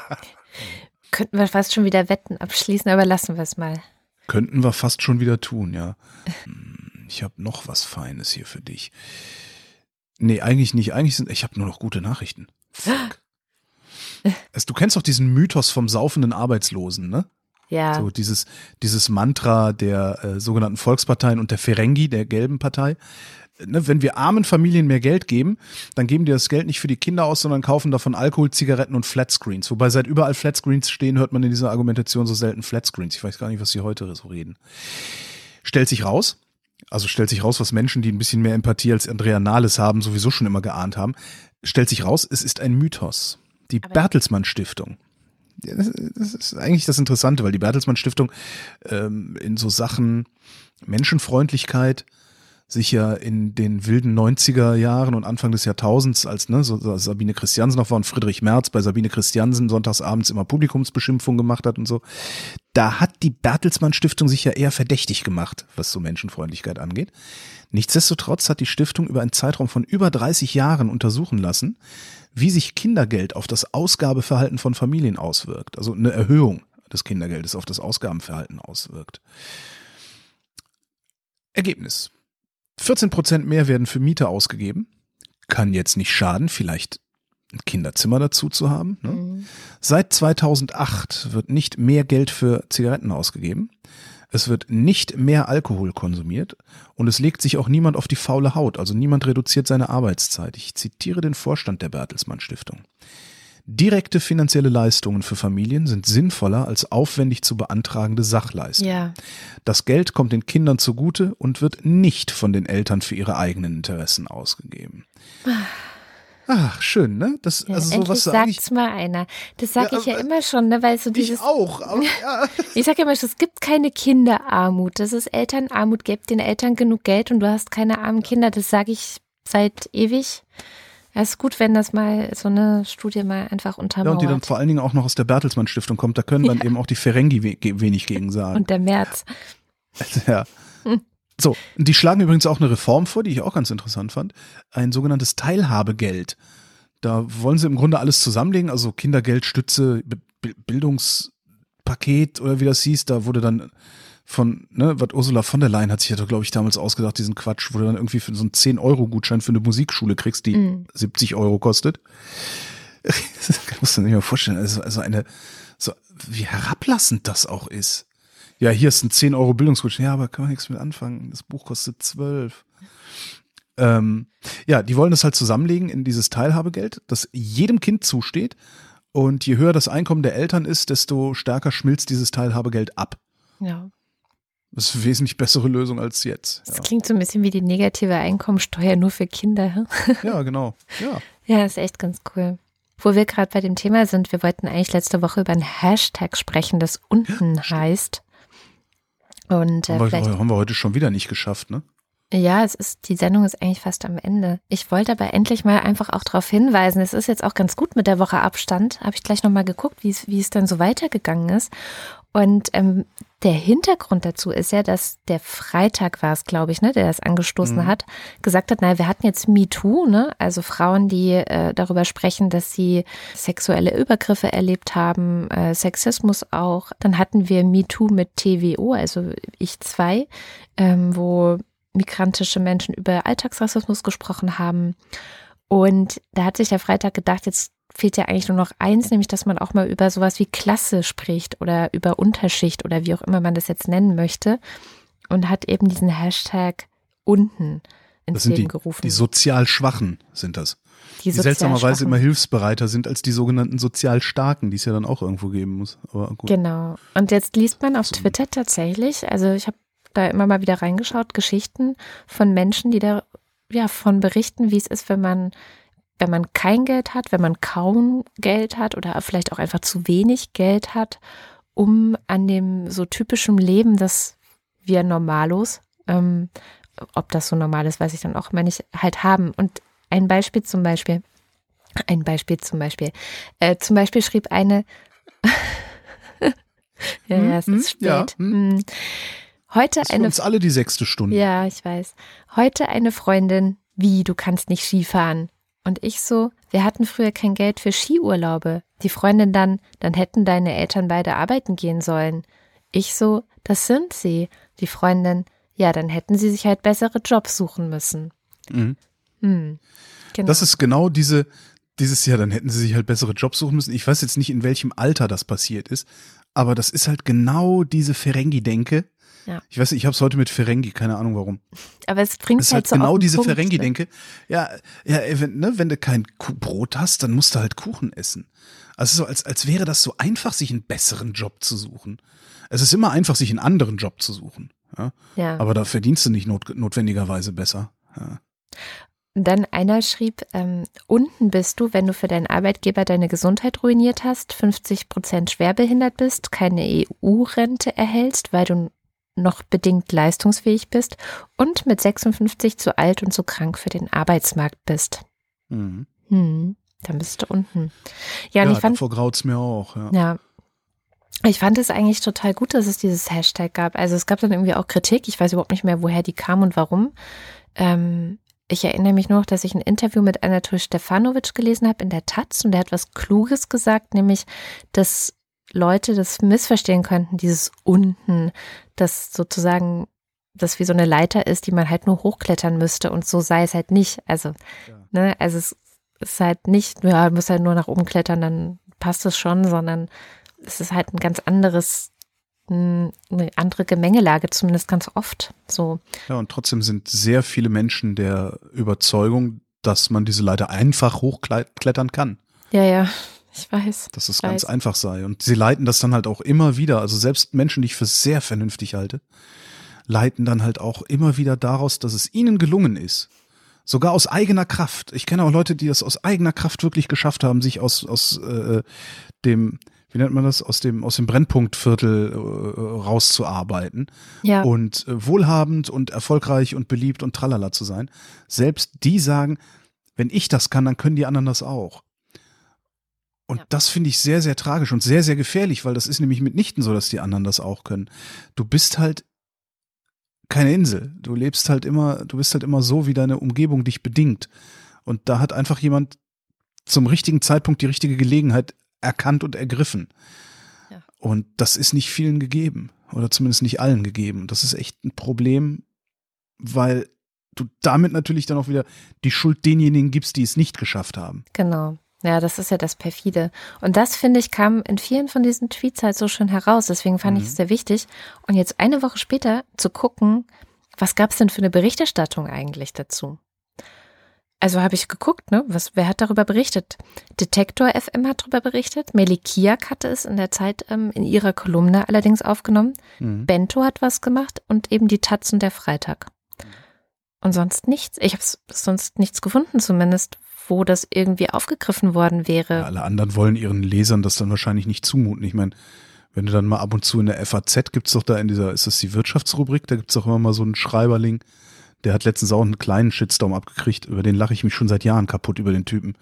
Könnten wir fast schon wieder Wetten abschließen, aber lassen wir es mal. Könnten wir fast schon wieder tun, ja. Hm, ich habe noch was Feines hier für dich. Nee, eigentlich nicht. Eigentlich sind, ich habe nur noch gute Nachrichten. Fuck. Du kennst doch diesen Mythos vom saufenden Arbeitslosen, ne? Ja. So dieses, dieses Mantra der äh, sogenannten Volksparteien und der Ferengi, der gelben Partei. Ne, wenn wir armen Familien mehr Geld geben, dann geben die das Geld nicht für die Kinder aus, sondern kaufen davon Alkohol, Zigaretten und Flatscreens. Wobei seit überall Flatscreens stehen, hört man in dieser Argumentation so selten Flatscreens. Ich weiß gar nicht, was sie heute so reden. Stellt sich raus, also stellt sich raus, was Menschen, die ein bisschen mehr Empathie als Andrea Nahles haben, sowieso schon immer geahnt haben, stellt sich raus, es ist ein Mythos. Die Bertelsmann Stiftung das, ist eigentlich das Interessante, weil die Bertelsmann Stiftung ähm, in so Sachen Menschenfreundlichkeit sich ja in den wilden 90er Jahren und Anfang des Jahrtausends, als ne, so, Sabine Christiansen noch war und Friedrich Merz bei Sabine Christiansen sonntagsabends immer Publikumsbeschimpfung gemacht hat und so, da hat die Bertelsmann Stiftung sich ja eher verdächtig gemacht, was so Menschenfreundlichkeit angeht. Nichtsdestotrotz hat die Stiftung über einen Zeitraum von über 30 Jahren untersuchen lassen, wie sich Kindergeld auf das Ausgabeverhalten von Familien auswirkt. Also eine Erhöhung des Kindergeldes auf das Ausgabenverhalten auswirkt. Ergebnis. 14 Prozent mehr werden für Miete ausgegeben. Kann jetzt nicht schaden, vielleicht ein Kinderzimmer dazu zu haben. Ne? Mhm. Seit 2008 wird nicht mehr Geld für Zigaretten ausgegeben. Es wird nicht mehr Alkohol konsumiert und es legt sich auch niemand auf die faule Haut, also niemand reduziert seine Arbeitszeit. Ich zitiere den Vorstand der Bertelsmann Stiftung. Direkte finanzielle Leistungen für Familien sind sinnvoller als aufwendig zu beantragende Sachleistungen. Ja. Das Geld kommt den Kindern zugute und wird nicht von den Eltern für ihre eigenen Interessen ausgegeben. Ach, schön, ne? Das, ja, also endlich so, sagt's mal einer. Das sage ja, ich ja immer schon, ne? Weil so dieses. Ich auch. Aber, ja. ich sage immer schon, es gibt keine Kinderarmut. Das ist Elternarmut. Gebt den Eltern genug Geld und du hast keine armen Kinder. Das sage ich seit ewig. Es ist gut, wenn das mal so eine Studie mal einfach untermauert. Ja, und die dann vor allen Dingen auch noch aus der Bertelsmann Stiftung kommt. Da können dann eben auch die Ferengi we wenig gegen sagen. Und der März. ja. So, die schlagen übrigens auch eine Reform vor, die ich auch ganz interessant fand. Ein sogenanntes Teilhabegeld. Da wollen sie im Grunde alles zusammenlegen, also Kindergeld, Stütze, Be Bi- Bildungspaket oder wie das hieß. Da wurde dann von, ne, was Ursula von der Leyen hat sich ja, glaube ich, damals ausgedacht, diesen Quatsch, wo du dann irgendwie für so einen 10-Euro-Gutschein für eine Musikschule kriegst, die Mhm. 70 Euro kostet. Das musst du dir nicht mal vorstellen. Also, also eine, so, wie herablassend das auch ist. Ja, hier ist ein 10 Euro Bildungsgutschein. Ja, aber kann man nichts mit anfangen. Das Buch kostet 12. Ähm, ja, die wollen das halt zusammenlegen in dieses Teilhabegeld, das jedem Kind zusteht. Und je höher das Einkommen der Eltern ist, desto stärker schmilzt dieses Teilhabegeld ab. Ja. Das ist eine wesentlich bessere Lösung als jetzt. Das klingt so ein bisschen wie die negative Einkommensteuer nur für Kinder. Ja, ja genau. Ja. Ja, ist echt ganz cool. Wo wir gerade bei dem Thema sind, wir wollten eigentlich letzte Woche über einen Hashtag sprechen, das unten heißt. Und äh, Haben, wir, haben wir heute schon wieder nicht geschafft, ne? ja, es ist, die Sendung ist eigentlich fast am Ende. Ich wollte aber endlich mal einfach auch darauf hinweisen, es ist jetzt auch ganz gut mit der Woche Abstand. Habe ich gleich nochmal geguckt, wie es, wie es dann so weitergegangen ist. Und ähm, der Hintergrund dazu ist ja, dass der Freitag war es, glaube ich, ne, der das angestoßen Mhm. hat, gesagt hat, naja, wir hatten jetzt MeToo, ne, also Frauen, die äh, darüber sprechen, dass sie sexuelle Übergriffe erlebt haben, äh, Sexismus auch. Dann hatten wir MeToo mit TWO, also ich zwei, ähm, wo migrantische Menschen über Alltagsrassismus gesprochen haben. Und da hat sich der Freitag gedacht, jetzt fehlt ja eigentlich nur noch eins, nämlich dass man auch mal über sowas wie Klasse spricht oder über Unterschicht oder wie auch immer man das jetzt nennen möchte. Und hat eben diesen Hashtag unten ins Das Leben die, gerufen. die sozial Schwachen sind das. Die, sozial seltsamerweise immer hilfsbereiter sind als die sogenannten sozial Starken, die es ja dann auch irgendwo geben muss. Aber gut. Genau. Und jetzt liest man auf So. Twitter tatsächlich, also ich habe da immer mal wieder reingeschaut, Geschichten von Menschen, die da ja von berichten, wie es ist, wenn man wenn man kein Geld hat, wenn man kaum Geld hat oder vielleicht auch einfach zu wenig Geld hat, um an dem so typischen Leben, das wir Normalos, ähm, ob das so normal ist, weiß ich dann auch immer nicht, halt haben. Und ein Beispiel zum Beispiel, ein Beispiel zum Beispiel, äh, zum Beispiel schrieb eine, ja, Hm, ja, es hm, ist spät. ja, hm. Hm. Heute Das ist für eine uns alle die sechste Stunde. ja, ich weiß. Heute eine Freundin, wie, du kannst nicht Skifahren. Und ich so, wir hatten früher kein Geld für Skiurlaube. Die Freundin dann, dann hätten deine Eltern beide arbeiten gehen sollen. Ich so, das sind sie. Die Freundin, ja, dann hätten sie sich halt bessere Jobs suchen müssen. Mhm. Hm. Genau. Das ist genau diese, dieses Jahr, dann hätten sie sich halt bessere Jobs suchen müssen. Ich weiß jetzt nicht, in welchem Alter das passiert ist, aber das ist halt genau diese Ferengi-Denke. Ja. Ich weiß nicht, ich habe es heute mit Ferengi, keine Ahnung warum. Aber es bringt ist halt halt so genau diese Punkt, ne? Ferengi-Denke. Ja, ja, wenn, ne, wenn du kein Brot hast, dann musst du halt Kuchen essen. Also so, als, als wäre das so einfach, sich einen besseren Job zu suchen. Es ist immer einfach, sich einen anderen Job zu suchen. Ja? Ja. Aber da verdienst du nicht not, notwendigerweise besser. Ja. Und Dann einer schrieb, ähm, unten bist du, wenn du für deinen Arbeitgeber deine Gesundheit ruiniert hast, 50 Prozent schwerbehindert bist, keine EU-Rente erhältst, weil du noch bedingt leistungsfähig bist und mit 56 zu alt und zu krank für den Arbeitsmarkt bist. Mhm. Hm, dann bist du unten. Ja, Ja, ich fand, davor graut's mir auch. Ja. ja. Ich fand es eigentlich total gut, dass es dieses Hashtag gab. Also es gab dann irgendwie auch Kritik. Ich weiß überhaupt nicht mehr, woher die kam und warum. Ähm, ich erinnere mich nur noch, dass ich ein Interview mit Anatol Stefanovic gelesen habe in der Taz und der hat was Kluges gesagt, nämlich, dass Leute das missverstehen könnten, dieses unten, das sozusagen, das wie so eine Leiter ist, die man halt nur hochklettern müsste und so sei es halt nicht. Also, Ja. ne, also es ist halt nicht, ja, du musst halt nur nach oben klettern, dann passt es schon, sondern es ist halt ein ganz anderes, eine andere Gemengelage, zumindest ganz oft. So, Ja, und trotzdem sind sehr viele Menschen der Überzeugung, dass man diese Leiter einfach hochklettern kann. ja, ja, ich weiß. Dass es ganz weiß. einfach sei. Und sie leiten das dann halt auch immer wieder. Also selbst Menschen, die ich für sehr vernünftig halte, leiten dann halt auch immer wieder daraus, dass es ihnen gelungen ist. Sogar aus eigener Kraft. Ich kenne auch Leute, die das aus eigener Kraft wirklich geschafft haben, sich aus, aus äh, dem wie nennt man das, aus dem, aus dem Brennpunktviertel äh, rauszuarbeiten Ja. und äh, wohlhabend und erfolgreich und beliebt und tralala zu sein. Selbst die sagen, wenn ich das kann, dann können die anderen das auch. Und Ja. das finde ich sehr, sehr tragisch und sehr, sehr gefährlich, weil das ist nämlich mitnichten so, dass die anderen das auch können. Du bist halt keine Insel. Du lebst halt immer, du bist halt immer so, wie deine Umgebung dich bedingt. Und da hat einfach jemand zum richtigen Zeitpunkt die richtige Gelegenheit erkannt und ergriffen. Ja. Und das ist nicht vielen gegeben. Oder zumindest nicht allen gegeben. Das ist echt ein Problem, weil du damit natürlich dann auch wieder die Schuld denjenigen gibst, die es nicht geschafft haben. Genau. Ja, das ist ja das perfide. Und das, finde ich, kam in vielen von diesen Tweets halt so schön heraus. Deswegen fand ich es sehr wichtig. Und jetzt eine Woche später zu gucken, was gab es denn für eine Berichterstattung eigentlich dazu? Also habe ich geguckt, ne? Was, wer hat darüber berichtet? Detektor FM hat darüber berichtet. Melikiak hatte es in der Zeit ähm, in ihrer Kolumne allerdings aufgenommen. Mhm. Bento hat was gemacht und eben die Taz und der Freitag. Und sonst nichts. Ich habe sonst nichts gefunden, zumindest, wo das irgendwie aufgegriffen worden wäre. Ja, alle anderen wollen ihren Lesern das dann wahrscheinlich nicht zumuten. Ich meine, wenn du dann mal ab und zu in der FAZ gibt's doch da in dieser, ist das die Wirtschaftsrubrik, da gibt's doch immer mal so einen Schreiberling, der hat letztens auch einen kleinen Shitstorm abgekriegt, über den lache ich mich schon seit Jahren kaputt über den Typen.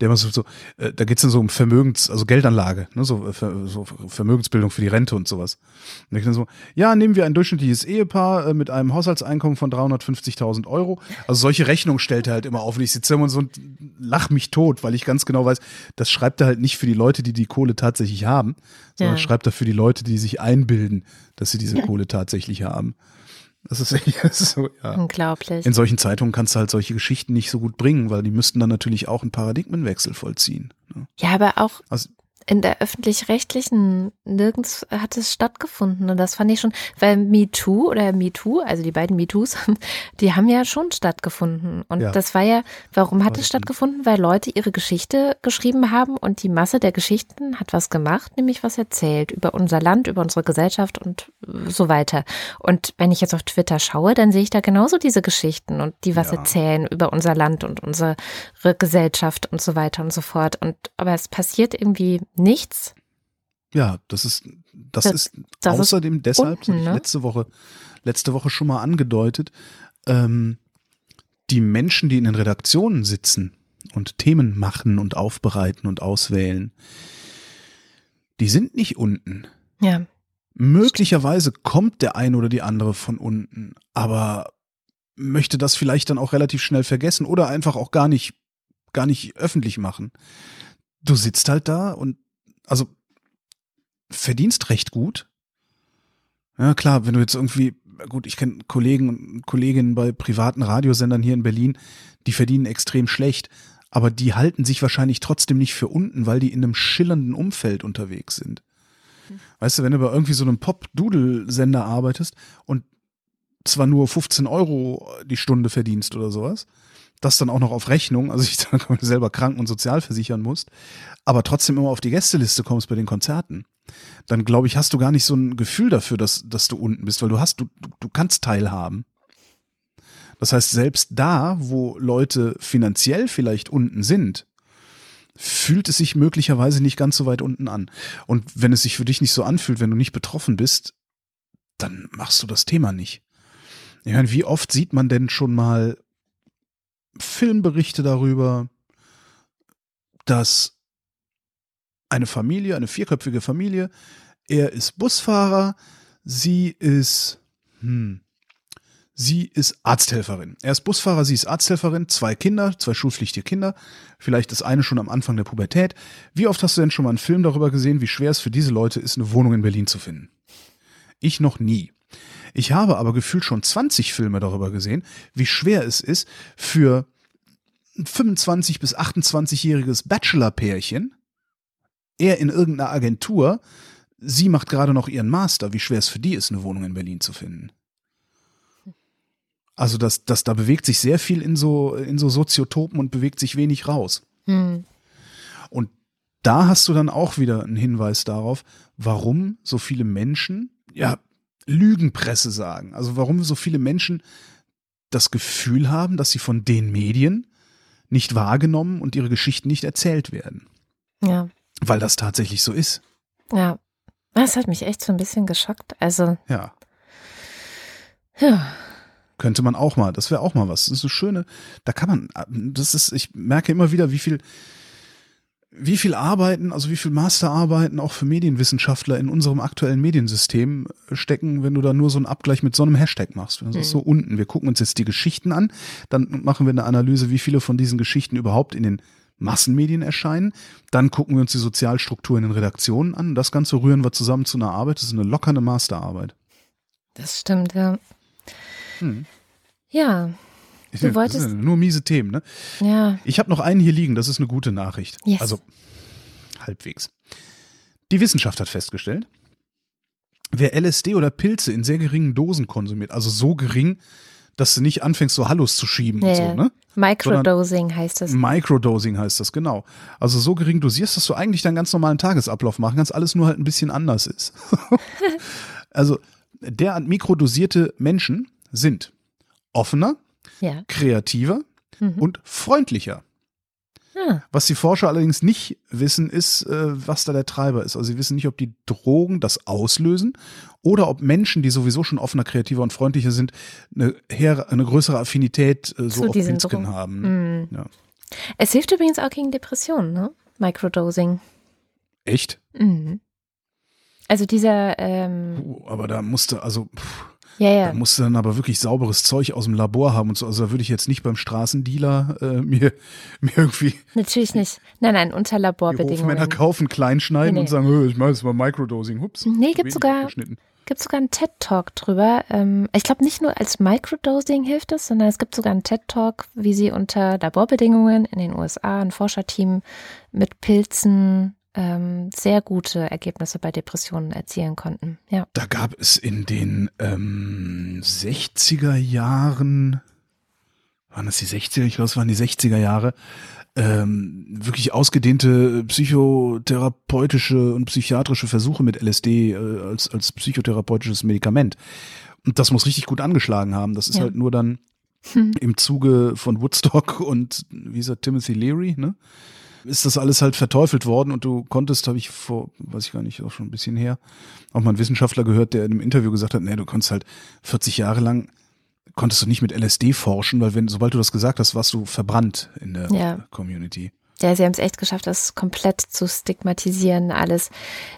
Der immer so, äh, da geht's dann so um Vermögens, also Geldanlage, ne, so, äh, Ver, so Vermögensbildung für die Rente und sowas. Und ich dann so, ja, nehmen wir ein durchschnittliches Ehepaar äh, mit einem Haushaltseinkommen von 350.000 Euro. Also solche Rechnungen stellt er halt immer auf und ich sitze immer so und lach mich tot, weil ich ganz genau weiß, das schreibt er halt nicht für die Leute, die die Kohle tatsächlich haben, sondern Ja. schreibt er für die Leute, die sich einbilden, dass sie diese Kohle tatsächlich haben. Das ist, echt- so, ja. Unglaublich. In solchen Zeitungen kannst du halt solche Geschichten nicht so gut bringen, weil die müssten dann natürlich auch einen Paradigmenwechsel vollziehen. ne? Ja, aber auch Also- in der öffentlich-rechtlichen nirgends hat es stattgefunden. Und das fand ich schon, weil MeToo oder MeToo, also die beiden MeToos, die haben ja schon stattgefunden. Und Ja. das war ja, warum hat es stattgefunden? Weil Leute ihre Geschichte geschrieben haben und die Masse der Geschichten hat was gemacht, nämlich was erzählt über unser Land, über unsere Gesellschaft und so weiter. Und wenn ich jetzt auf Twitter schaue, dann sehe ich da genauso diese Geschichten und die was Ja. erzählen über unser Land und unsere Gesellschaft und so weiter und so fort. Und aber es passiert irgendwie nichts. Ja, das ist, das, Das- ist das ist außerdem deshalb, das unten, habe ich ne? letzte Woche, letzte Woche schon mal angedeutet, ähm, die Menschen, die in den Redaktionen sitzen und Themen machen und aufbereiten und auswählen, die sind nicht unten. Ja. Möglicherweise kommt der eine oder die andere von unten, aber möchte das vielleicht dann auch relativ schnell vergessen oder einfach auch gar nicht, gar nicht öffentlich machen. Du sitzt halt da und also verdienst recht gut. Ja, klar, wenn du jetzt irgendwie, gut, ich kenne Kollegen und Kolleginnen bei privaten Radiosendern hier in Berlin, die verdienen extrem schlecht, aber die halten sich wahrscheinlich trotzdem nicht für unten, weil die in einem schillernden Umfeld unterwegs sind. Weißt du, wenn du bei irgendwie so einem Pop-Doodle-Sender arbeitest und zwar nur 15 Euro die Stunde verdienst oder sowas, das dann auch noch auf Rechnung, also ich dann selber kranken- und sozialversichern musst, aber trotzdem immer auf die Gästeliste kommst bei den Konzerten, dann glaube ich, hast du gar nicht so ein Gefühl dafür, dass, dass du unten bist, weil du hast, du, du kannst teilhaben. Das heißt, selbst da, wo Leute finanziell vielleicht unten sind, fühlt es sich möglicherweise nicht ganz so weit unten an. Und wenn es sich für dich nicht so anfühlt, wenn du nicht betroffen bist, dann machst du das Thema nicht. Ich meine, wie oft sieht man denn schon mal Filmberichte darüber, dass eine Familie, eine vierköpfige Familie, er ist Busfahrer, sie ist, hm, sie ist Arzthelferin. Er ist Busfahrer, sie ist Arzthelferin, zwei Kinder, zwei schulpflichtige Kinder, vielleicht das eine schon am Anfang der Pubertät. Wie oft hast du denn schon mal einen Film darüber gesehen, wie schwer es für diese Leute ist, eine Wohnung in Berlin zu finden? Ich noch nie. Ich habe aber gefühlt schon 20 Filme darüber gesehen, wie schwer es ist für ein 25 bis 28-jähriges Bachelor-Pärchen, er in irgendeiner Agentur, sie macht gerade noch ihren Master, wie schwer es für die ist, eine Wohnung in Berlin zu finden. Also das, das, da bewegt sich sehr viel in so, in so Soziotopen und bewegt sich wenig raus. Hm. Und da hast du dann auch wieder einen Hinweis darauf, warum so viele Menschen, ja, Lügenpresse sagen. Also warum so viele Menschen das Gefühl haben, dass sie von den Medien nicht wahrgenommen und ihre Geschichten nicht erzählt werden. Ja. Weil das tatsächlich so ist. Ja. Das hat mich echt so ein bisschen geschockt. Also, Ja. ja. Könnte man auch mal, das wäre auch mal was. Das ist eine schöne, da kann man, das ist, ich merke immer wieder, wie viel, wie viel Arbeiten, also wie viel Masterarbeiten auch für Medienwissenschaftler in unserem aktuellen Mediensystem stecken, wenn du da nur so einen Abgleich mit so einem Hashtag machst. Das ist so unten. Wir gucken uns jetzt die Geschichten an, dann machen wir eine Analyse, wie viele von diesen Geschichten überhaupt in den Massenmedien erscheinen. Dann gucken wir uns die Sozialstruktur in den Redaktionen an. Das Ganze rühren wir zusammen zu einer Arbeit. Das ist eine lockere Masterarbeit. Das stimmt, ja. Hm. Ja, Du wolltest- das nur miese Themen, ne? ja. Ich habe noch einen hier liegen, das ist eine gute Nachricht. Yes. Also halbwegs. Die Wissenschaft hat festgestellt, wer LSD oder Pilze in sehr geringen Dosen konsumiert, also so gering, dass du nicht anfängst, so Hallos zu schieben und Ja, so, ne? Microdosing heißt es. Microdosing heißt das, genau. Also so gering dosierst, dass du eigentlich deinen ganz normalen Tagesablauf machen kannst, alles nur halt ein bisschen anders ist. also derart mikrodosierte Menschen sind offener, Ja. kreativer Mhm. und freundlicher. Was die Forscher allerdings nicht wissen, ist, äh, was da der Treiber ist. Also sie wissen nicht, ob die Drogen das auslösen oder ob Menschen, die sowieso schon offener, kreativer und freundlicher sind, eine, größere Affinität äh, so Zu auf Drogen. haben. Mhm. Ja. Es hilft übrigens auch gegen Depressionen, ne? Microdosing. Echt? Mhm. Also dieser, ähm, aber da musste, also pff, ja, ja. da musste dann aber wirklich sauberes Zeug aus dem Labor haben und so. Also da würde ich jetzt nicht beim Straßendealer äh, mir, mir irgendwie Natürlich nicht. Nein, nein, unter die Laborbedingungen. Hofmänner kaufen, kleinschneiden Nee, nee. und sagen, "Hö, ich mache jetzt mal Microdosing. Hups. Nee, wenig sogar- gibt sogar einen TED-Talk drüber. Ähm, ich glaube, nicht nur als Microdosing hilft es, sondern es gibt sogar einen TED-Talk, wie sie unter Laborbedingungen in den USA, ein Forscherteam mit Pilzen ähm, sehr gute Ergebnisse bei Depressionen erzielen konnten. Ja. Da gab es in den ähm, 60er Jahren, waren das die 60er? Ich glaube, es waren die 60er Jahre, ähm, wirklich ausgedehnte psychotherapeutische und psychiatrische Versuche mit LSD äh, als, als psychotherapeutisches Medikament. Und das muss richtig gut angeschlagen haben. Das ist Ja. halt nur dann Hm. im Zuge von Woodstock und wie ist er, Timothy Leary, ne? Ist das alles halt verteufelt worden und du konntest, habe ich vor, weiß ich gar nicht, auch schon ein bisschen her, auch mal einen Wissenschaftler gehört, der in einem Interview gesagt hat, nee, du konntest halt 40 Jahre lang konntest du nicht mit LSD forschen, weil wenn, sobald du das gesagt hast, warst du verbrannt in der Ja. Community. Ja, sie haben es echt geschafft, das komplett zu stigmatisieren, alles.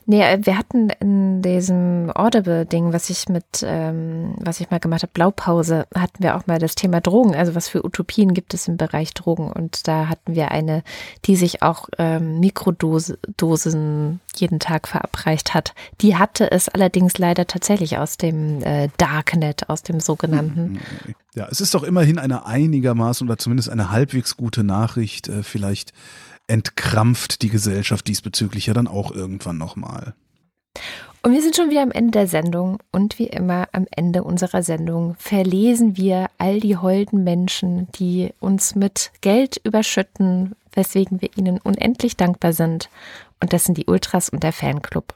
Nee, äh, wir hatten in diesem Audible-Ding, was ich mit, ähm, was ich mal gemacht habe, Blaupause, hatten wir auch mal das Thema Drogen. Also was für Utopien gibt es im Bereich Drogen? Und da hatten wir eine, die sich auch ähm, Mikrodosen jeden Tag verabreicht hat. Die hatte es allerdings leider tatsächlich aus dem äh, Darknet, aus dem sogenannten. Ja, es ist doch immerhin eine einigermaßen oder zumindest eine halbwegs gute Nachricht. Äh, vielleicht entkrampft die Gesellschaft diesbezüglich ja dann auch irgendwann nochmal. Und wir sind schon wieder am Ende der Sendung und wie immer am Ende unserer Sendung verlesen wir all die holden Menschen, die uns mit Geld überschütten, weswegen wir ihnen unendlich dankbar sind. Und das sind die Ultras und der Fanclub.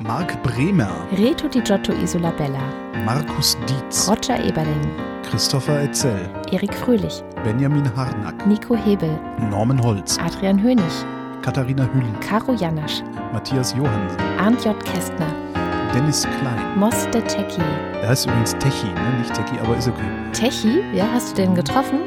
Marc Bremer, Reto Di Giotto Isola Bella, Markus Dietz, Roger Eberling, Christopher Etzel, Erik Fröhlich, Benjamin Harnack, Nico Hebel, Norman Holz, Adrian Hönig, Katharina Hüllen, Caro Janasch, Matthias Johansen, Arndt J. Kästner, Dennis Klein. Moss de Techie. Er heißt übrigens Techi, ne? nicht Techi, aber ist okay. Techie, ja, hast du den getroffen?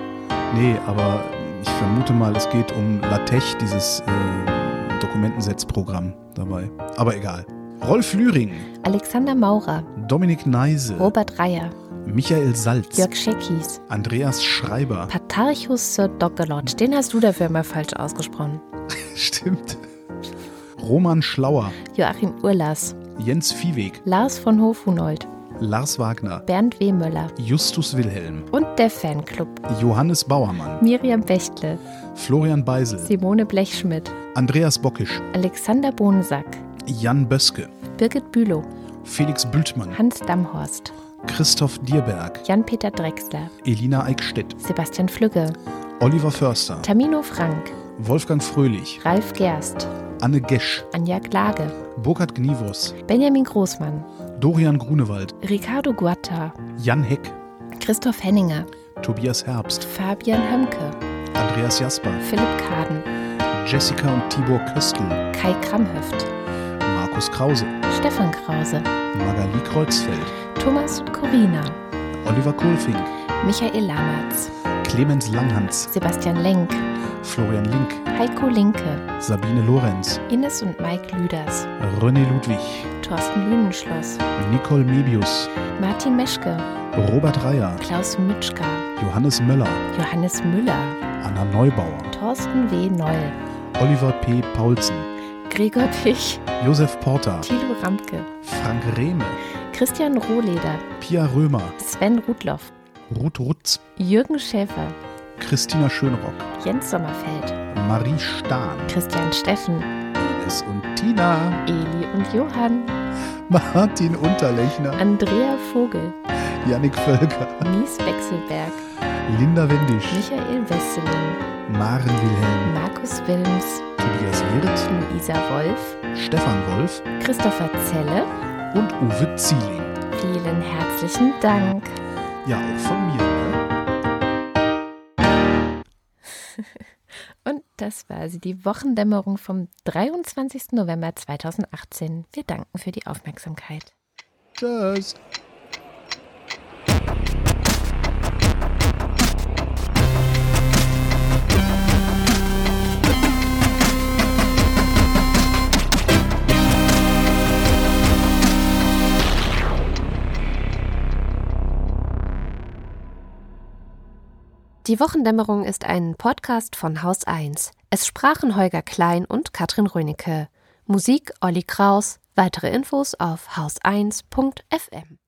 Nee, aber ich vermute mal, es geht um LaTeX, dieses äh, Dokumentensetzprogramm dabei. Aber egal. Rolf Lühring, Alexander Maurer, Dominik Neise, Robert Reyer, Michael Salz, Jörg Scheckis, Andreas Schreiber. Patarchus Sir Dogelot, den hast du dafür immer falsch ausgesprochen. Stimmt. Roman Schlauer, Joachim Urlas, Jens Viehweg, Lars von Hofhunold, Lars Wagner, Bernd W. Müller Justus Wilhelm, und der Fanclub. Johannes Bauermann, Miriam Bechtle, Florian Beisel, Simone Blechschmidt, Andreas Bockisch, Alexander Bohnsack, Jan Böske, Birgit Bülow, Felix Bültmann, Hans Damhorst, Christoph Dierberg, Jan-Peter Drexler, Elina Eickstedt, Sebastian Flügge, Oliver Förster, Tamino Frank, Wolfgang Fröhlich, Ralf Gerst, Anne Gesch, Anja Klage, Burkhard Gnivos, Benjamin Großmann, Dorian Grunewald, Ricardo Guatta, Jan Heck, Christoph Henninger, Tobias Herbst, Fabian Hömke, Andreas Jasper, Philipp Kaden, Jessica und Tibor Köstl, Kai Kramhöft, Markus Krause, Stefan Krause, Magali Kreuzfeld, Thomas und Corina, Oliver Kohlfink, Michael Lamertz, Clemens Langhans, Sebastian Lenk, Florian Link, Heiko Linke, Sabine Lorenz, Ines und Mike Lüders, René Ludwig, Thorsten Lünenschloss, Nicole Mebius, Martin Meschke, Robert Reyer, Klaus Mitschka, Johannes Möller, Johannes Müller, Anna Neubauer, Thorsten W. Noll, Oliver P. Paulsen, Gregor Pich, Josef Porter, Thilo Ramke, Frank Rehme, Christian Rohleder, Pia Römer, Sven Rudloff, Ruth Rutz, Jürgen Schäfer, Christina Schönrock, Jens Sommerfeld, Marie Stahn, Christian Steffen, Ines und Tina, Eli und Johann, Martin Unterlechner, Andrea Vogel, Yannick Völker, Mies Wechselberg, Linda Wendisch, Michael Wesseling, Maren Wilhelm, Markus Wilms, Tobias Wirth, Luisa Wolf, Stefan Wolf Christopher Zelle. und Uwe Zieling. Vielen herzlichen Dank. Ja, auch von mir. Ne? Und das war sie, die Wochendämmerung vom 23. November 2018. Wir danken für die Aufmerksamkeit. Tschüss. Die Wochendämmerung ist ein Podcast von Haus 1. Es sprachen Holger Klein und Katrin Rönecke. Musik Olli Kraus. Weitere Infos auf haus1.fm.